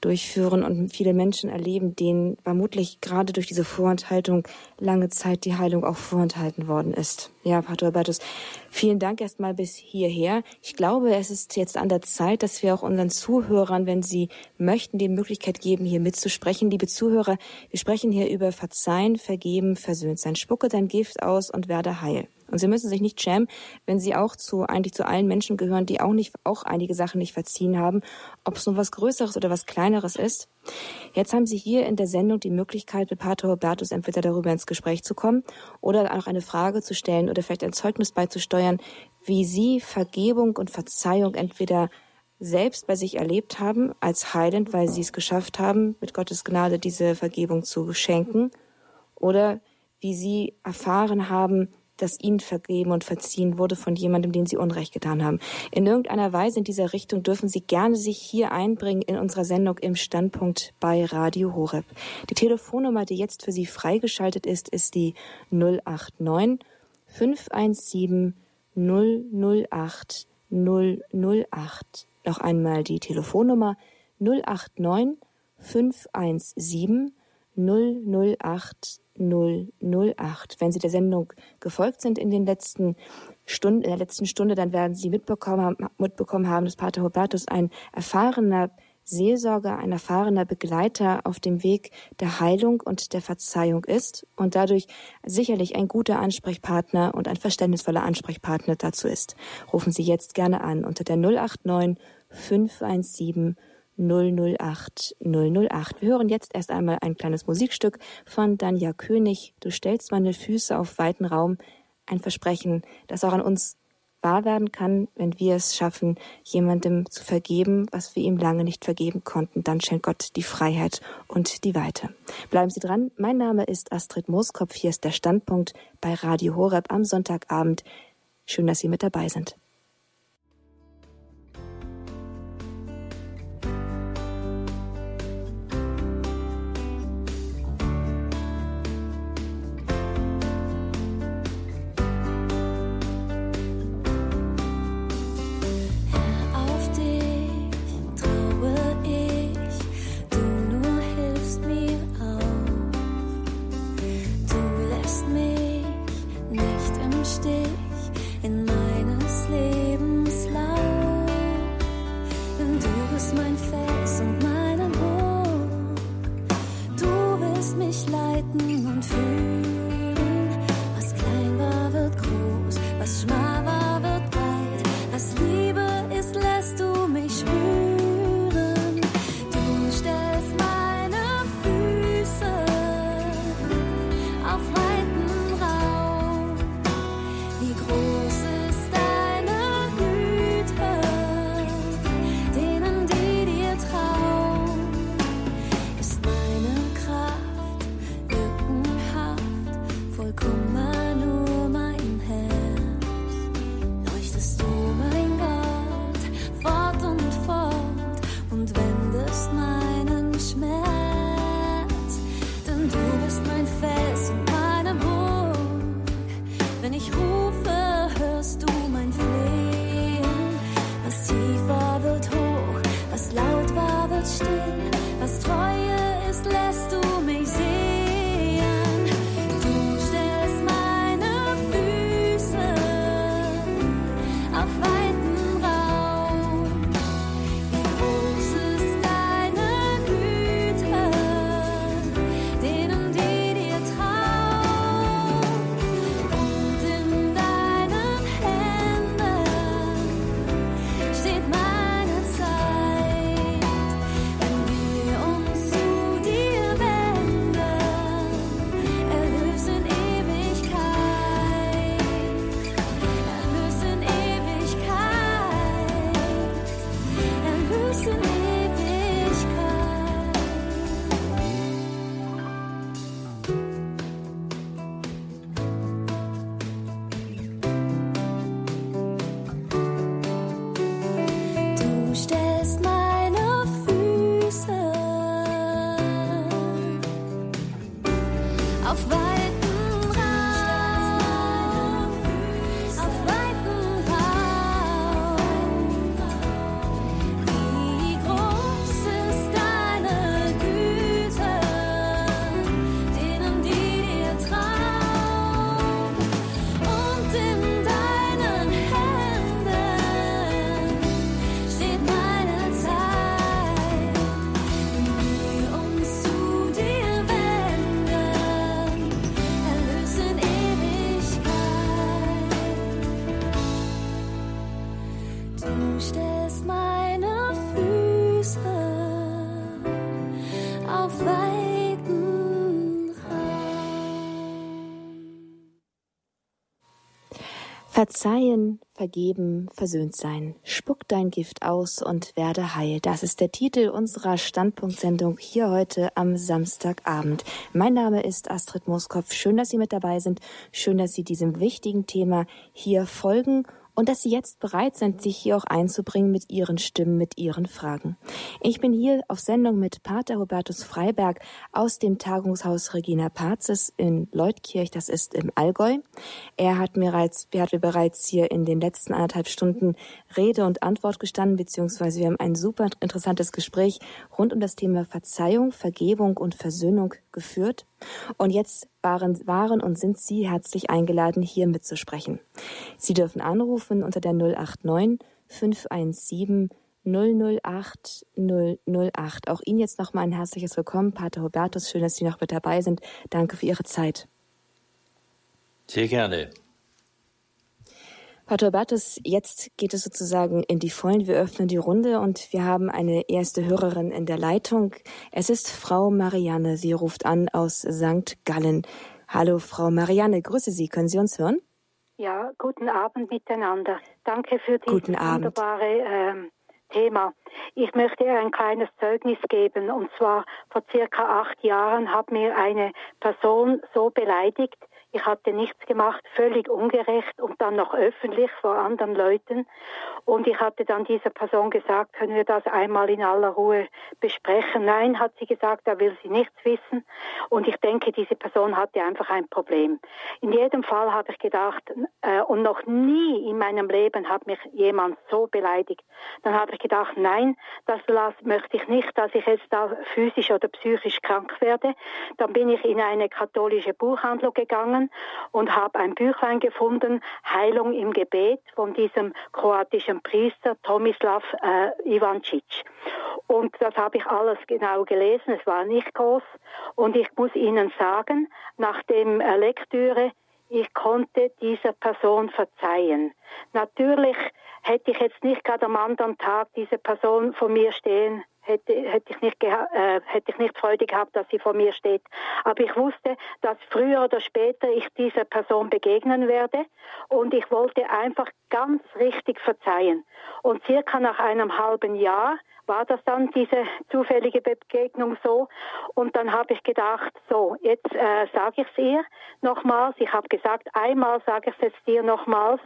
durchführen und viele Menschen erleben, denen vermutlich gerade durch diese Vorenthaltung lange Zeit die Heilung auch vorenthalten worden ist. Ja, Pater Albertus, vielen Dank erstmal bis hierher. Ich glaube, es ist jetzt an der Zeit, dass wir auch unseren Zuhörern, wenn sie möchten, die Möglichkeit geben, hier mitzusprechen. Liebe Zuhörer, wir sprechen hier über Verzeihen, Vergeben, Versöhnt sein. Spucke dein Gift aus und werde heil. Und Sie müssen sich nicht schämen, wenn Sie auch zu eigentlich zu allen Menschen gehören, die auch nicht auch einige Sachen nicht verziehen haben, ob es nun was Größeres oder was Kleineres ist. Jetzt haben Sie hier in der Sendung die Möglichkeit, mit Pater Hubertus entweder darüber ins Gespräch zu kommen oder auch eine Frage zu stellen oder vielleicht ein Zeugnis beizusteuern, wie Sie Vergebung und Verzeihung entweder selbst bei sich erlebt haben als heilend, weil Sie es geschafft haben, mit Gottes Gnade diese Vergebung zu schenken, oder wie Sie erfahren haben, dass ihnen vergeben und verziehen wurde von jemandem, den sie Unrecht getan haben. In irgendeiner Weise in dieser Richtung dürfen Sie gerne sich hier einbringen in unserer Sendung im Standpunkt bei Radio Horeb. Die Telefonnummer, die jetzt für Sie freigeschaltet ist, ist die 089 517 008 008. Noch einmal die Telefonnummer 089 517 008 008. Wenn Sie der Sendung gefolgt sind in den letzten Stunden, in der letzten Stunde, dann werden Sie mitbekommen haben, mitbekommen haben, dass Pater Hubertus ein erfahrener Seelsorger, ein erfahrener Begleiter auf dem Weg der Heilung und der Verzeihung ist und dadurch sicherlich ein guter Ansprechpartner und ein verständnisvoller Ansprechpartner dazu ist. Rufen Sie jetzt gerne an unter der 089 517 008 008. Wir hören jetzt erst einmal ein kleines Musikstück von Danja König. Du stellst meine Füße auf weiten Raum. Ein Versprechen, das auch an uns wahr werden kann, wenn wir es schaffen, jemandem zu vergeben, was wir ihm lange nicht vergeben konnten. Dann schenkt Gott die Freiheit und die Weite. Bleiben Sie dran. Mein Name ist Astrid Mooskopf. Hier ist der Standpunkt bei Radio Horeb am Sonntagabend. Schön, dass Sie mit dabei sind. Verzeihen, vergeben, versöhnt sein. Spuck dein Gift aus und werde heil. Das ist der Titel unserer Standpunktsendung hier heute am Samstagabend. Mein Name ist Astrid Moskopf. Schön, dass Sie mit dabei sind. Schön, dass Sie diesem wichtigen Thema hier folgen und dass Sie jetzt bereit sind, sich hier auch einzubringen mit Ihren Stimmen, mit Ihren Fragen. Ich bin hier auf Sendung mit Pater Hubertus Freiberg aus dem Tagungshaus Regina Pazis in Leutkirch, das ist im Allgäu. Er hat mir bereits, er hat mir bereits hier in den letzten anderthalb Stunden Rede und Antwort gestanden, beziehungsweise wir haben ein super interessantes Gespräch rund um das Thema Verzeihung, Vergebung und Versöhnung geführt. Und jetzt waren, waren und sind Sie herzlich eingeladen, hier mitzusprechen. Sie dürfen anrufen unter der 089 517 008 008. Auch Ihnen jetzt nochmal ein herzliches Willkommen, Pater Hubertus. Schön, dass Sie noch mit dabei sind. Danke für Ihre Zeit. Sehr gerne. Pater Hubertus, jetzt geht es sozusagen in die Vollen. Wir öffnen die Runde und wir haben eine erste Hörerin in der Leitung. Es ist Frau Marianne. Sie ruft an aus St. Gallen. Hallo, Frau Marianne. Grüße Sie. Können Sie uns hören? Ja, guten Abend miteinander. Danke für dieses wunderbare ähm, Thema. Ich möchte ein kleines Zeugnis geben. Und zwar vor circa acht Jahren hat mir eine Person so beleidigt, ich hatte nichts gemacht, völlig ungerecht und dann noch öffentlich vor anderen Leuten. Und ich hatte dann dieser Person gesagt, können wir das einmal in aller Ruhe besprechen? Nein, hat sie gesagt, da will sie nichts wissen. Und ich denke, diese Person hatte einfach ein Problem. In jedem Fall habe ich gedacht, äh, und noch nie in meinem Leben hat mich jemand so beleidigt. Dann habe ich gedacht, nein, das möchte ich nicht, dass ich jetzt da physisch oder psychisch krank werde. Dann bin ich in eine katholische Buchhandlung gegangen und habe ein Büchlein gefunden, Heilung im Gebet von diesem kroatischen Priester Tomislav äh, Ivancic. Und das habe ich alles genau gelesen. Es war nicht groß. Und ich muss Ihnen sagen, nach dem äh, Lektüre, ich konnte dieser Person verzeihen. Natürlich hätte ich jetzt nicht gerade am anderen Tag diese Person vor mir stehen hätte, hätte, ich nicht äh, hätte ich nicht Freude gehabt, dass sie vor mir steht. Aber ich wusste, dass früher oder später ich dieser Person begegnen werde und ich wollte einfach ganz richtig verzeihen. Und circa nach einem halben Jahr war das dann diese zufällige Begegnung so. Und dann habe ich gedacht, so, jetzt äh, sage ich es ihr nochmals. Ich habe gesagt, einmal sage ich es jetzt dir nochmals,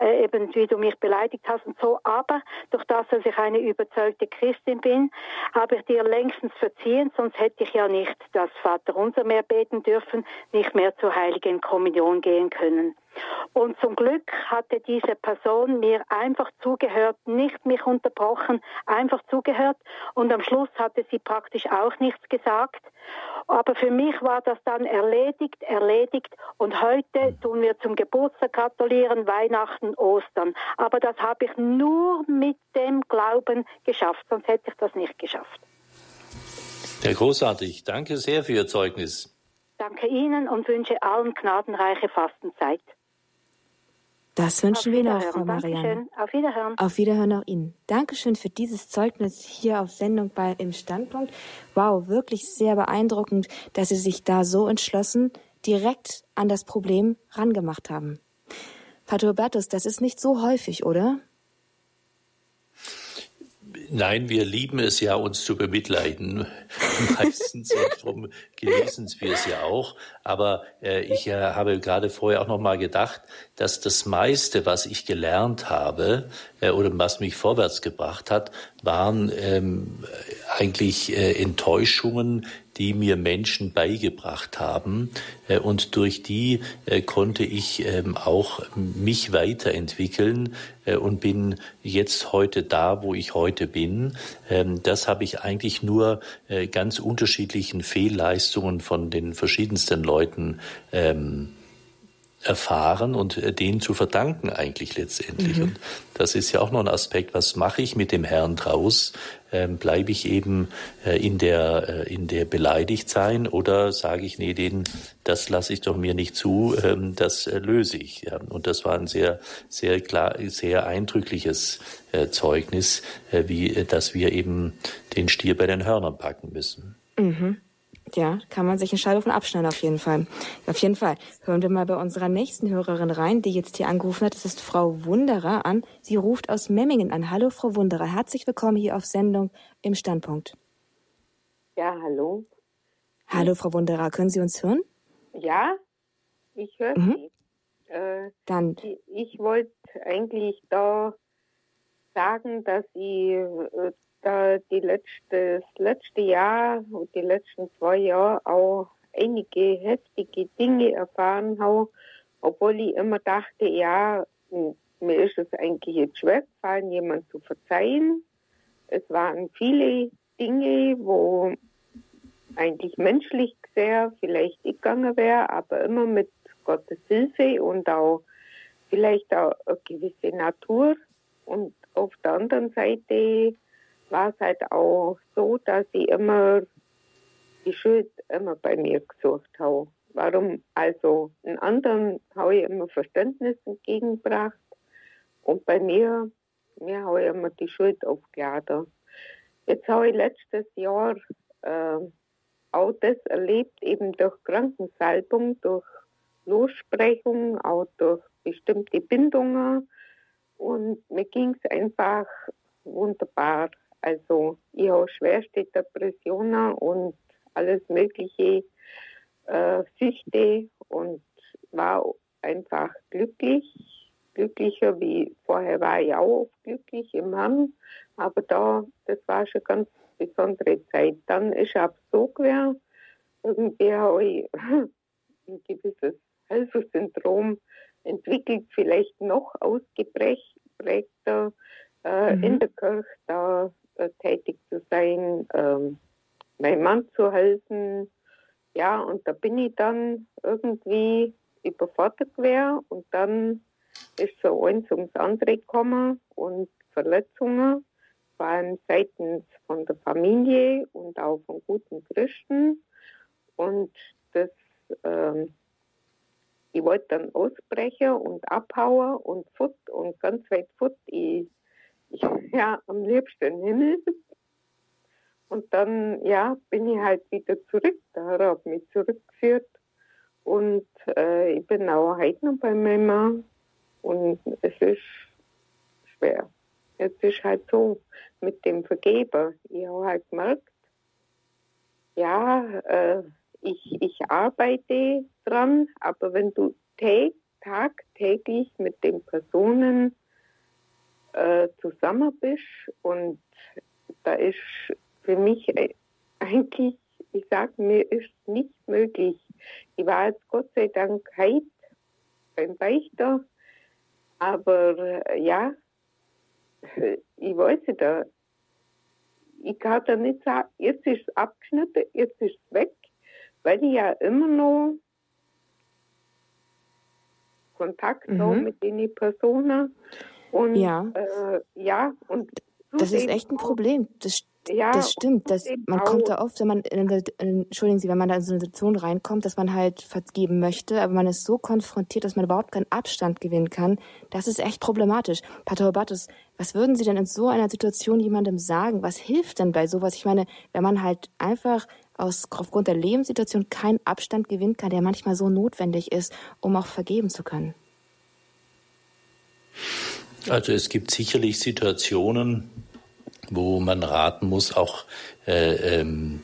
äh, eben wie du mich beleidigt hast und so. Aber durch das, dass ich eine überzeugte Christin bin, habe ich dir längstens verziehen, sonst hätte ich ja nicht das Vaterunser mehr beten dürfen, nicht mehr zur heiligen Kommunion gehen können. Und zum Glück hatte diese Person mir einfach zugehört, nicht mich unterbrochen, einfach zugehört. Und am Schluss hatte sie praktisch auch nichts gesagt. Aber für mich war das dann erledigt, erledigt. Und heute tun wir zum Geburtstag gratulieren, Weihnachten, Ostern. Aber das habe ich nur mit dem Glauben geschafft, sonst hätte ich das nicht geschafft. Sehr großartig. Danke sehr für Ihr Zeugnis. Danke Ihnen und wünsche allen gnadenreiche Fastenzeit. Das wünschen wir noch, Frau Marianne. Auf Wiederhören. Auf Wiederhören auch Ihnen. Dankeschön für dieses Zeugnis hier auf Sendung bei im Standpunkt. Wow, wirklich sehr beeindruckend, dass Sie sich da so entschlossen direkt an das Problem rangemacht haben. Pater Hubertus, das ist nicht so häufig, oder? Nein, wir lieben es ja, uns zu bemitleiden. Meistens und darum genießen wir es ja auch. Aber äh, ich äh, habe gerade vorher auch noch mal gedacht, dass das meiste, was ich gelernt habe äh, oder was mich vorwärts gebracht hat, waren ähm, eigentlich äh, Enttäuschungen, die mir Menschen beigebracht haben. Äh, und durch die äh, konnte ich ähm, auch mich weiterentwickeln äh, und bin jetzt heute da, wo ich heute bin. Ähm, das habe ich eigentlich nur ganz unterschiedlichen Fehlleistungen von den verschiedensten Leuten ähm, erfahren und äh, denen zu verdanken eigentlich letztendlich. Mhm. Und das ist ja auch noch ein Aspekt, was mache ich mit dem Herrn draus? Ähm, Bleibe ich eben äh, in der äh, in der beleidigt sein oder sage ich, nee, den, das lasse ich doch mir nicht zu, ähm, das äh, löse ich. Ja. Und das war ein sehr, sehr klar, sehr eindrückliches äh, Zeugnis, äh, wie, dass wir eben den Stier bei den Hörnern packen müssen. Mhm. Ja, kann man sich eine Scheibe von abschneiden auf jeden Fall. Auf jeden Fall. Hören wir mal bei unserer nächsten Hörerin rein, die jetzt hier angerufen hat. Das ist Frau Wunderer an. Sie ruft aus Memmingen an. Hallo, Frau Wunderer. Herzlich willkommen hier auf Sendung im Standpunkt. Ja, hallo. Hallo, Frau Wunderer. Können Sie uns hören? Ja, ich höre Mhm. Sie. Äh, Dann, ich ich wollte eigentlich da sagen, dass ich äh, da die letzte, das letzte Jahr und die letzten zwei Jahre auch einige heftige Dinge erfahren habe, obwohl ich immer dachte, ja, mir ist es eigentlich jetzt schwer gefallen, jemand zu verzeihen. Es waren viele Dinge, wo eigentlich menschlich sehr vielleicht ich gegangen wäre, aber immer mit Gottes Hilfe und auch vielleicht auch eine gewisse Natur. Und auf der anderen Seite war es halt auch so, dass ich immer die Schuld immer bei mir gesucht habe. Warum also einen anderen habe ich immer Verständnis entgegengebracht und bei mir, mir habe ich immer die Schuld aufgeladen. Jetzt habe ich letztes Jahr äh, auch das erlebt, eben durch Krankensalbung, durch Lossprechung, auch durch bestimmte Bindungen. Und mir ging es einfach wunderbar. Also ich habe schwerste Depressionen und alles mögliche äh, Süchte und war einfach glücklich. Glücklicher wie vorher war ich auch oft glücklich im Herrn. Aber da, das war schon ganz besondere Zeit. Dann ist es so gewesen, irgendwie habe ich ein gewisses Helfersyndrom entwickelt, vielleicht noch ausgeprägter äh, Mhm. in der Kirche da tätig zu sein, ähm, meinem Mann zu helfen. Ja, und da bin ich dann irgendwie überfordert gewesen und dann ist so eins ums andere gekommen und Verletzungen, vor allem seitens von der Familie und auch von guten Christen. Und das, ähm, ich wollte dann ausbrechen und abhauen und fort und ganz weit fort. Ich, ja, am liebsten im Himmel. Und dann, ja, bin ich halt wieder zurück. Herr hat mich zurückgeführt. Und äh, ich bin auch heute noch bei Mann. Und es ist schwer. Es ist halt so mit dem Vergeber. Ich habe halt gemerkt, ja, äh, ich, ich arbeite dran, aber wenn du tag, tagtäglich mit den Personen äh, zusammen bist und da ist für mich äh, eigentlich, ich sage mir, ist nicht möglich. Ich war jetzt Gott sei Dank heute beim Beichter, aber äh, ja, ich weiß nicht, äh, ich kann da nicht sagen, jetzt ist es abgeschnitten, jetzt ist es weg, weil ich ja immer noch Kontakt Mhm. habe mit den Personen. Und Ja. äh, ja, und das ist echt ein Problem. Das, Ja, das stimmt. Das, man kommt da oft, wenn man, in eine, entschuldigen Sie, wenn man da in so eine Situation reinkommt, dass man halt vergeben möchte, aber man ist so konfrontiert, dass man überhaupt keinen Abstand gewinnen kann. Das ist echt problematisch. Pater Battes, was würden Sie denn in so einer Situation jemandem sagen? Was hilft denn bei sowas? Ich meine, wenn man halt einfach aus, aufgrund der Lebenssituation keinen Abstand gewinnen kann, der manchmal so notwendig ist, um auch vergeben zu können. Also es gibt sicherlich Situationen, wo man raten muss, auch äh, ähm,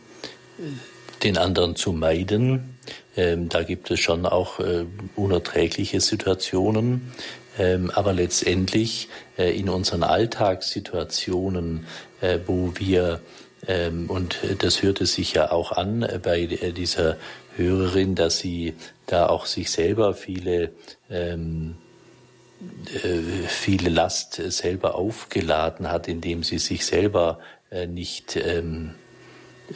den anderen zu meiden. Ähm, da gibt es schon auch äh, unerträgliche Situationen. Ähm, aber letztendlich äh, in unseren Alltagssituationen, äh, wo wir, ähm, und das hörte sich ja auch an äh, bei äh, dieser Hörerin, dass sie da auch sich selber viele ähm, äh, viele Last äh, selber aufgeladen hat, indem sie sich selber äh, nicht, ähm,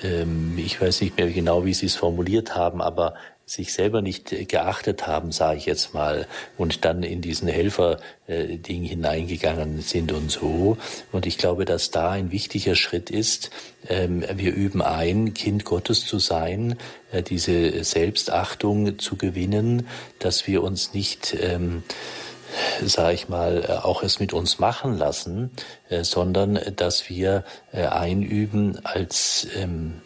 ähm, ich weiß nicht mehr genau, wie sie es formuliert haben, aber sich selber nicht geachtet haben, sage ich jetzt mal, und dann in diesen Helfer-Ding hineingegangen sind und so. Und ich glaube, dass da ein wichtiger Schritt ist. Ähm, wir üben ein, Kind Gottes zu sein, äh, diese Selbstachtung zu gewinnen, dass wir uns nicht sage ich mal, äh, auch es mit uns machen lassen, äh, sondern dass wir äh, einüben als ähm,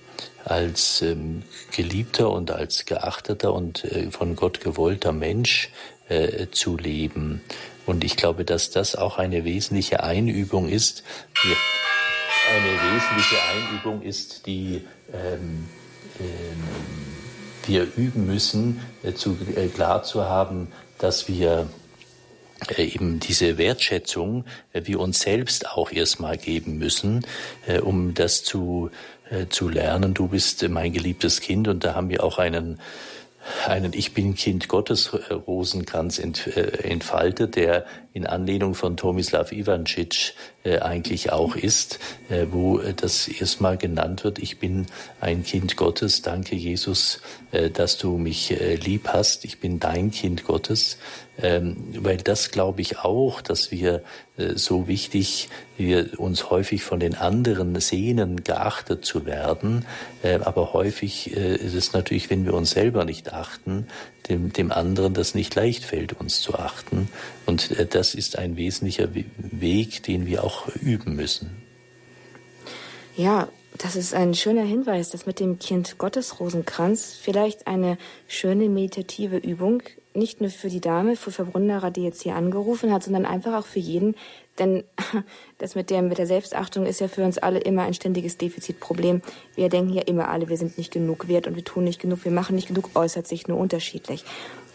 als ähm, geliebter und als geachteter und äh, von Gott gewollter Mensch äh, zu leben. Und ich glaube, dass das auch eine wesentliche Einübung ist, die, eine wesentliche Einübung ist, die ähm, ähm, wir üben müssen, äh, zu, äh, klar zu haben, dass wir äh, eben diese Wertschätzung äh, wir uns selbst auch erstmal geben müssen, äh, um das zu, zu lernen. Du bist mein geliebtes Kind und da haben wir auch einen einen Ich bin Kind Gottes Rosenkranz entfaltet, der in Anlehnung von Tomislav Ivancic äh, eigentlich auch ist, äh, wo das erstmal genannt wird, ich bin ein Kind Gottes, danke Jesus, äh, dass du mich äh, lieb hast, ich bin dein Kind Gottes weil das glaube ich auch, dass wir äh, so wichtig, wir uns häufig von den anderen sehnen, geachtet zu werden, äh, aber häufig äh, ist es natürlich, wenn wir uns selber nicht achten, dem, dem anderen das nicht leicht fällt, uns zu achten. Und das ist ein wesentlicher Weg, den wir auch üben müssen. Ja, das ist ein schöner Hinweis, dass mit dem Kind Gottes Rosenkranz vielleicht eine schöne meditative Übung nicht nur für die Dame, für Verwunderer, die jetzt hier angerufen hat, sondern einfach auch für jeden. Denn das mit der, mit der Selbstachtung ist ja für uns alle immer ein ständiges Defizitproblem. Wir denken ja immer alle, wir sind nicht genug wert und wir tun nicht genug, wir machen nicht genug, äußert sich nur unterschiedlich.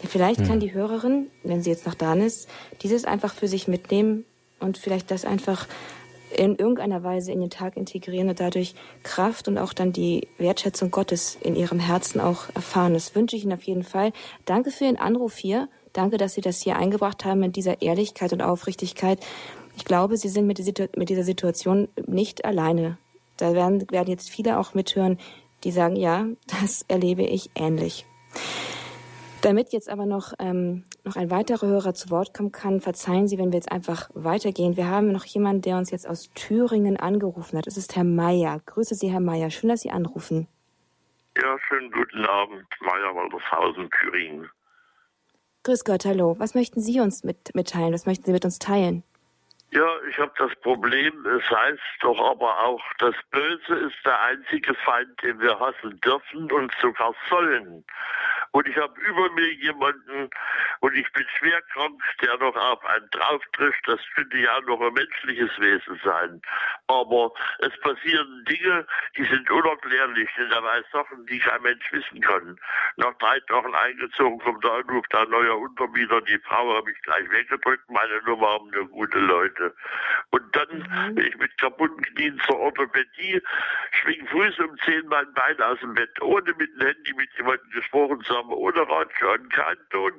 Vielleicht kann hm. die Hörerin, wenn sie jetzt noch da ist, dieses einfach für sich mitnehmen und vielleicht das einfach in irgendeiner Weise in den Tag integrieren und dadurch Kraft und auch dann die Wertschätzung Gottes in ihrem Herzen auch erfahren. Das wünsche ich Ihnen auf jeden Fall. Danke für den Anruf hier. Danke, dass Sie das hier eingebracht haben mit dieser Ehrlichkeit und Aufrichtigkeit. Ich glaube, Sie sind mit, dieser Situation nicht alleine. Da werden, werden jetzt viele auch mithören, die sagen, ja, das erlebe ich ähnlich. Damit jetzt aber noch, ähm, noch ein weiterer Hörer zu Wort kommen kann, verzeihen Sie, wenn wir jetzt einfach weitergehen. Wir haben noch jemanden, der uns jetzt aus Thüringen angerufen hat. Es ist Herr Meier. Grüße Sie, Herr Meier. Schön, dass Sie anrufen. Ja, schönen guten Abend. Meier Waldershausen, Thüringen. Grüß Gott, hallo. Was möchten Sie uns mit, mitteilen? Was möchten Sie mit uns teilen? Ja, ich habe das Problem, es heißt doch aber auch, das Böse ist der einzige Feind, den wir hassen dürfen und sogar sollen. Und ich habe über mir jemanden und ich bin schwer krank, der noch auf einen drauf trifft. Das könnte ja noch ein menschliches Wesen sein. Aber es passieren Dinge, die sind unerklärlich, denn er weiß Sachen, die kein Mensch wissen kann. Nach drei Tagen eingezogen kommt der Anruf, der neue Untermieter, die Frau habe ich gleich weggedrückt, meine Nummer haben nur gute Leute. Und dann mhm. bin ich mit kaputten Knien zur Orthopädie, schwing früh um zehn mein Bein aus dem Bett, ohne mit dem Handy mit jemandem gesprochen zu haben, ohne Radio und kein Ton.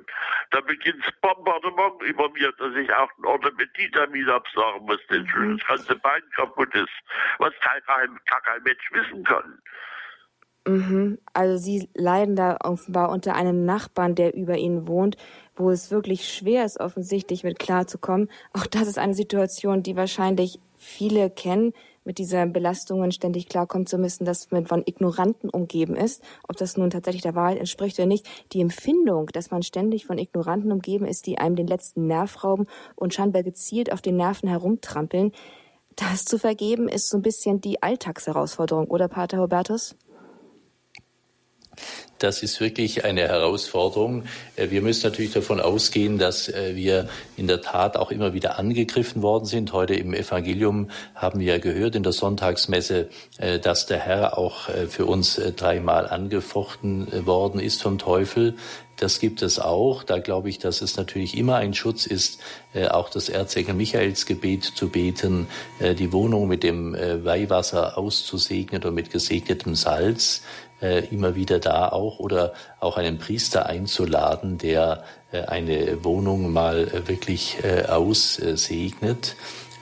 Da beginnt das Bombardement über mir, dass ich auch einen Orthopädie-Termin absagen muss, denn mhm. das ganze Bein kaputt ist, was kein, gar kein Mensch wissen kann. Mhm. Also Sie leiden da offenbar unter einem Nachbarn, der über Ihnen wohnt, wo es wirklich schwer ist, offensichtlich mit klarzukommen. Auch das ist eine Situation, die wahrscheinlich viele kennen, mit dieser Belastungen ständig klarkommen zu müssen, dass man von Ignoranten umgeben ist, ob das nun tatsächlich der Wahrheit entspricht oder nicht. Die Empfindung, dass man ständig von Ignoranten umgeben ist, die einem den letzten Nerv rauben und scheinbar gezielt auf den Nerven herumtrampeln, das zu vergeben, ist so ein bisschen die Alltagsherausforderung, oder Pater Hubertus? Das ist wirklich eine Herausforderung. Äh, wir müssen natürlich davon ausgehen, dass äh, wir in der Tat auch immer wieder angegriffen worden sind. Heute im Evangelium haben wir gehört in der Sonntagsmesse, äh, dass der Herr auch für uns dreimal angefochten worden ist vom Teufel. Das gibt es auch. Da glaube ich, dass es natürlich immer ein Schutz ist, auch das Erzengel Michaels Gebet zu beten, die Wohnung mit dem Weihwasser auszusegnen oder mit gesegnetem Salz äh, immer wieder da auch oder auch einen Priester einzuladen, der äh, eine Wohnung mal äh, wirklich äh, aussegnet.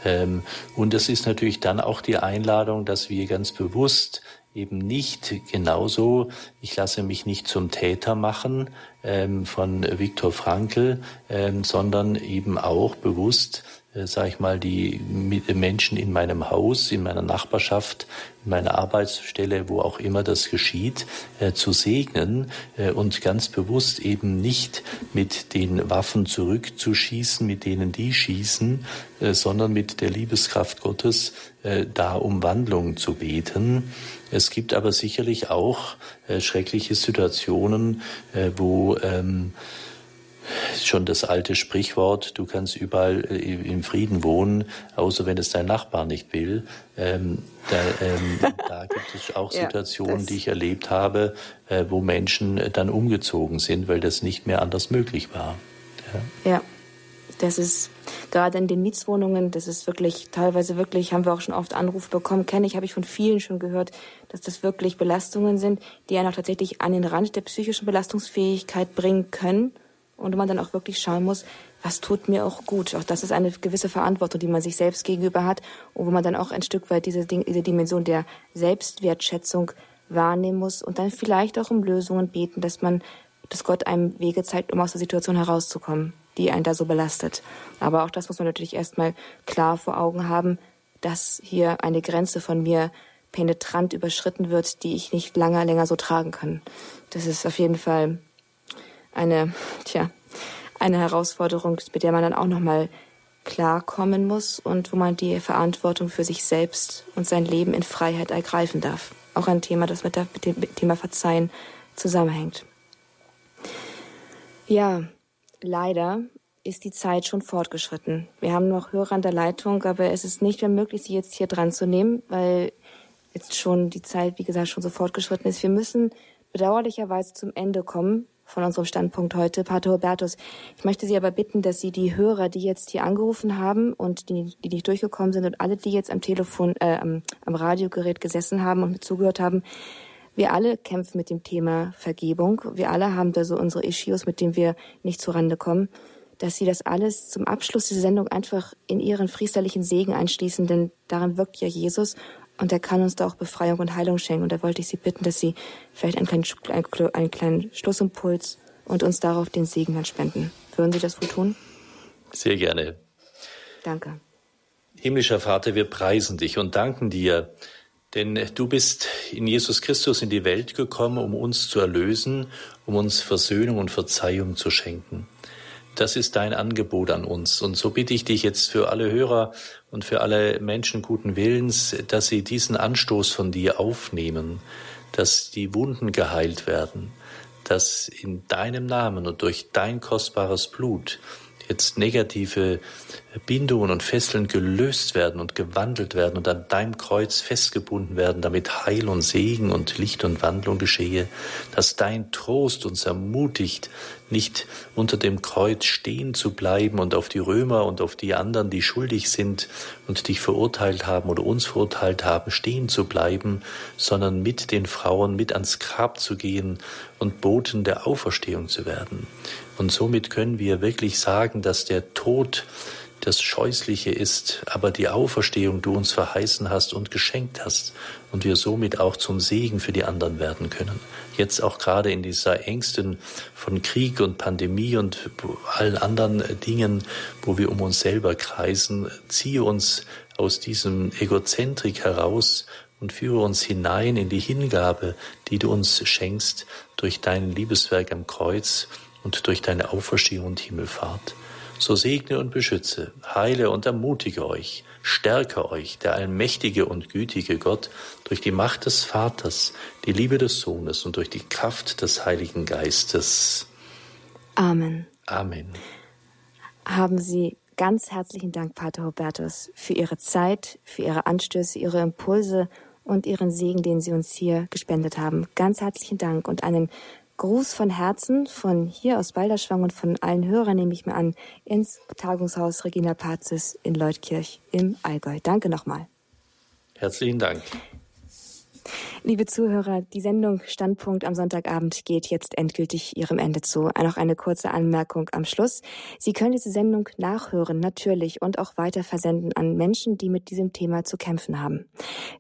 Ähm, und das ist natürlich dann auch die Einladung, dass wir ganz bewusst eben nicht genauso, ich lasse mich nicht zum Täter machen ähm, von Viktor Frankl, ähm, sondern eben auch bewusst äh, sage ich mal, die Menschen in meinem Haus, in meiner Nachbarschaft, in meiner Arbeitsstelle, wo auch immer das geschieht, äh, zu segnen äh, und ganz bewusst eben nicht mit den Waffen zurückzuschießen, mit denen die schießen, äh, sondern mit der Liebeskraft Gottes da um Wandlung zu beten. Es gibt aber sicherlich auch schreckliche Situationen, wo ähm, schon das alte Sprichwort, du kannst überall äh, im Frieden wohnen, außer wenn es dein Nachbar nicht will. Ähm, da, ähm, da, gibt es auch Situationen, ja, die ich erlebt habe, äh, wo Menschen dann umgezogen sind, weil das nicht mehr anders möglich war. Ja. ja. Das ist gerade in den Mietswohnungen, das ist wirklich teilweise wirklich, haben wir auch schon oft Anrufe bekommen, kenne ich, habe ich von vielen schon gehört, dass das wirklich Belastungen sind, die einen auch tatsächlich an den Rand der psychischen Belastungsfähigkeit bringen können und man dann auch wirklich schauen muss, was tut mir auch gut. Auch das ist eine gewisse Verantwortung, die man sich selbst gegenüber hat und wo man dann auch ein Stück weit diese, diese Dimension der Selbstwertschätzung wahrnehmen muss und dann vielleicht auch um Lösungen beten, dass man, dass Gott einem Wege zeigt, um aus der Situation herauszukommen, die einen da so belastet. Aber auch das muss man natürlich erstmal klar vor Augen haben, dass hier eine Grenze von mir penetrant überschritten wird, die ich nicht lange länger so tragen kann. Das ist auf jeden Fall eine, tja, eine Herausforderung, mit der man dann auch nochmal klarkommen muss und wo man die Verantwortung für sich selbst und sein Leben in Freiheit ergreifen darf. Auch ein Thema, das mit, dem Thema Verzeihen zusammenhängt. Ja, leider ist die Zeit schon fortgeschritten. Wir haben noch Hörer an der Leitung, aber es ist nicht mehr möglich, sie jetzt hier dran zu nehmen, weil jetzt schon die Zeit, wie gesagt, schon so fortgeschritten ist. Wir müssen bedauerlicherweise zum Ende kommen von unserem Standpunkt heute, Pater Hubertus. Ich möchte Sie aber bitten, dass Sie die Hörer, die jetzt hier angerufen haben und die, die nicht durchgekommen sind und alle, die jetzt am Telefon, äh, am, am Radiogerät gesessen haben und zugehört haben, wir alle kämpfen mit dem Thema Vergebung. Wir alle haben da so unsere Issues, mit denen wir nicht zurande kommen. Dass Sie das alles zum Abschluss dieser Sendung einfach in Ihren priesterlichen Segen einschließen, denn daran wirkt ja Jesus und er kann uns da auch Befreiung und Heilung schenken. Und da wollte ich Sie bitten, dass Sie vielleicht einen kleinen, einen kleinen Schlussimpuls und uns darauf den Segen dann spenden. Würden Sie das wohl tun? Sehr gerne. Danke. Himmlischer Vater, wir preisen dich und danken dir, denn du bist in Jesus Christus in die Welt gekommen, um uns zu erlösen, um uns Versöhnung und Verzeihung zu schenken. Das ist dein Angebot an uns. Und so bitte ich dich jetzt für alle Hörer und für alle Menschen guten Willens, dass sie diesen Anstoß von dir aufnehmen, dass die Wunden geheilt werden, dass in deinem Namen und durch dein kostbares Blut jetzt negative Bindungen und Fesseln gelöst werden und gewandelt werden und an deinem Kreuz festgebunden werden, damit Heil und Segen und Licht und Wandlung geschehe, dass dein Trost uns ermutigt, nicht unter dem Kreuz stehen zu bleiben und auf die Römer und auf die anderen, die schuldig sind und dich verurteilt haben oder uns verurteilt haben, stehen zu bleiben, sondern mit den Frauen mit ans Grab zu gehen und Boten der Auferstehung zu werden. Und somit können wir wirklich sagen, dass der Tod das Scheußliche ist, aber die Auferstehung du uns verheißen hast und geschenkt hast und wir somit auch zum Segen für die anderen werden können. Jetzt auch gerade in dieser Ängsten von Krieg und Pandemie und allen anderen Dingen, wo wir um uns selber kreisen, ziehe uns aus diesem Egozentrik heraus und führe uns hinein in die Hingabe, die du uns schenkst durch dein Liebeswerk am Kreuz und durch deine Auferstehung und Himmelfahrt. So segne und beschütze, heile und ermutige euch, stärke euch der allmächtige und gütige Gott durch die Macht des Vaters, die Liebe des Sohnes und durch die Kraft des Heiligen Geistes. Amen. Amen. Haben Sie ganz herzlichen Dank, Pater Hubertus, für Ihre Zeit, für Ihre Anstöße, Ihre Impulse und Ihren Segen, den Sie uns hier gespendet haben. Ganz herzlichen Dank und einen Gruß von Herzen von hier aus Balderschwang und von allen Hörern nehme ich mir an ins Tagungshaus Regina Pazis in Leutkirch im Allgäu. Danke nochmal. Herzlichen Dank. Liebe Zuhörer, die Sendung Standpunkt am Sonntagabend geht jetzt endgültig ihrem Ende zu. Noch eine kurze Anmerkung am Schluss. Sie können diese Sendung nachhören, natürlich, und auch weiter versenden an Menschen, die mit diesem Thema zu kämpfen haben.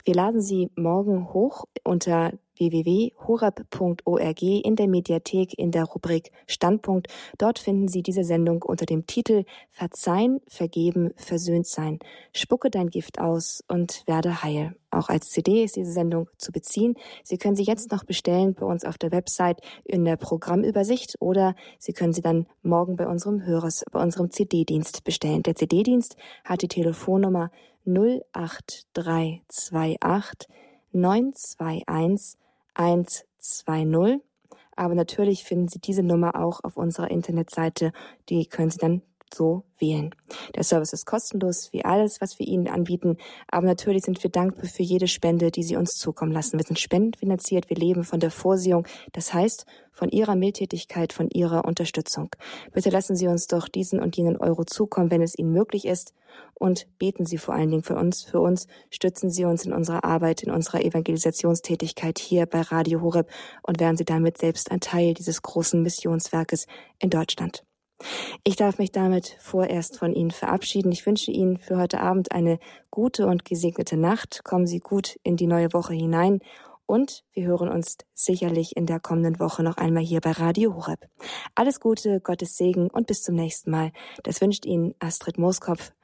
Wir laden Sie morgen hoch unter www.horab.org in der Mediathek in der Rubrik Standpunkt. Dort finden Sie diese Sendung unter dem Titel Verzeihen, Vergeben, Versöhnt sein. Spucke dein Gift aus und werde heil. Auch als CD ist diese Sendung zu beziehen. Sie können sie jetzt noch bestellen bei uns auf der Website in der Programmübersicht oder Sie können sie dann morgen bei unserem Hörers, bei unserem CD-Dienst bestellen. Der CD-Dienst hat die Telefonnummer 08328 921 120. Aber natürlich finden Sie diese Nummer auch auf unserer Internetseite. Die können Sie dann so wählen. Der Service ist kostenlos, wie alles, was wir Ihnen anbieten. Aber natürlich sind wir dankbar für jede Spende, die Sie uns zukommen lassen. Wir sind spendenfinanziert, wir leben von der Vorsehung. Das heißt, von Ihrer Mildtätigkeit, von Ihrer Unterstützung. Bitte lassen Sie uns doch diesen und jenen Euro zukommen, wenn es Ihnen möglich ist. Und beten Sie vor allen Dingen für uns. Für uns stützen Sie uns in unserer Arbeit, in unserer Evangelisationstätigkeit hier bei Radio Horeb und werden Sie damit selbst ein Teil dieses großen Missionswerkes in Deutschland. Ich darf mich damit vorerst von Ihnen verabschieden. Ich wünsche Ihnen für heute Abend eine gute und gesegnete Nacht. Kommen Sie gut in die neue Woche hinein und wir hören uns sicherlich in der kommenden Woche noch einmal hier bei Radio Horeb. Alles Gute, Gottes Segen und bis zum nächsten Mal. Das wünscht Ihnen Astrid Mooskopf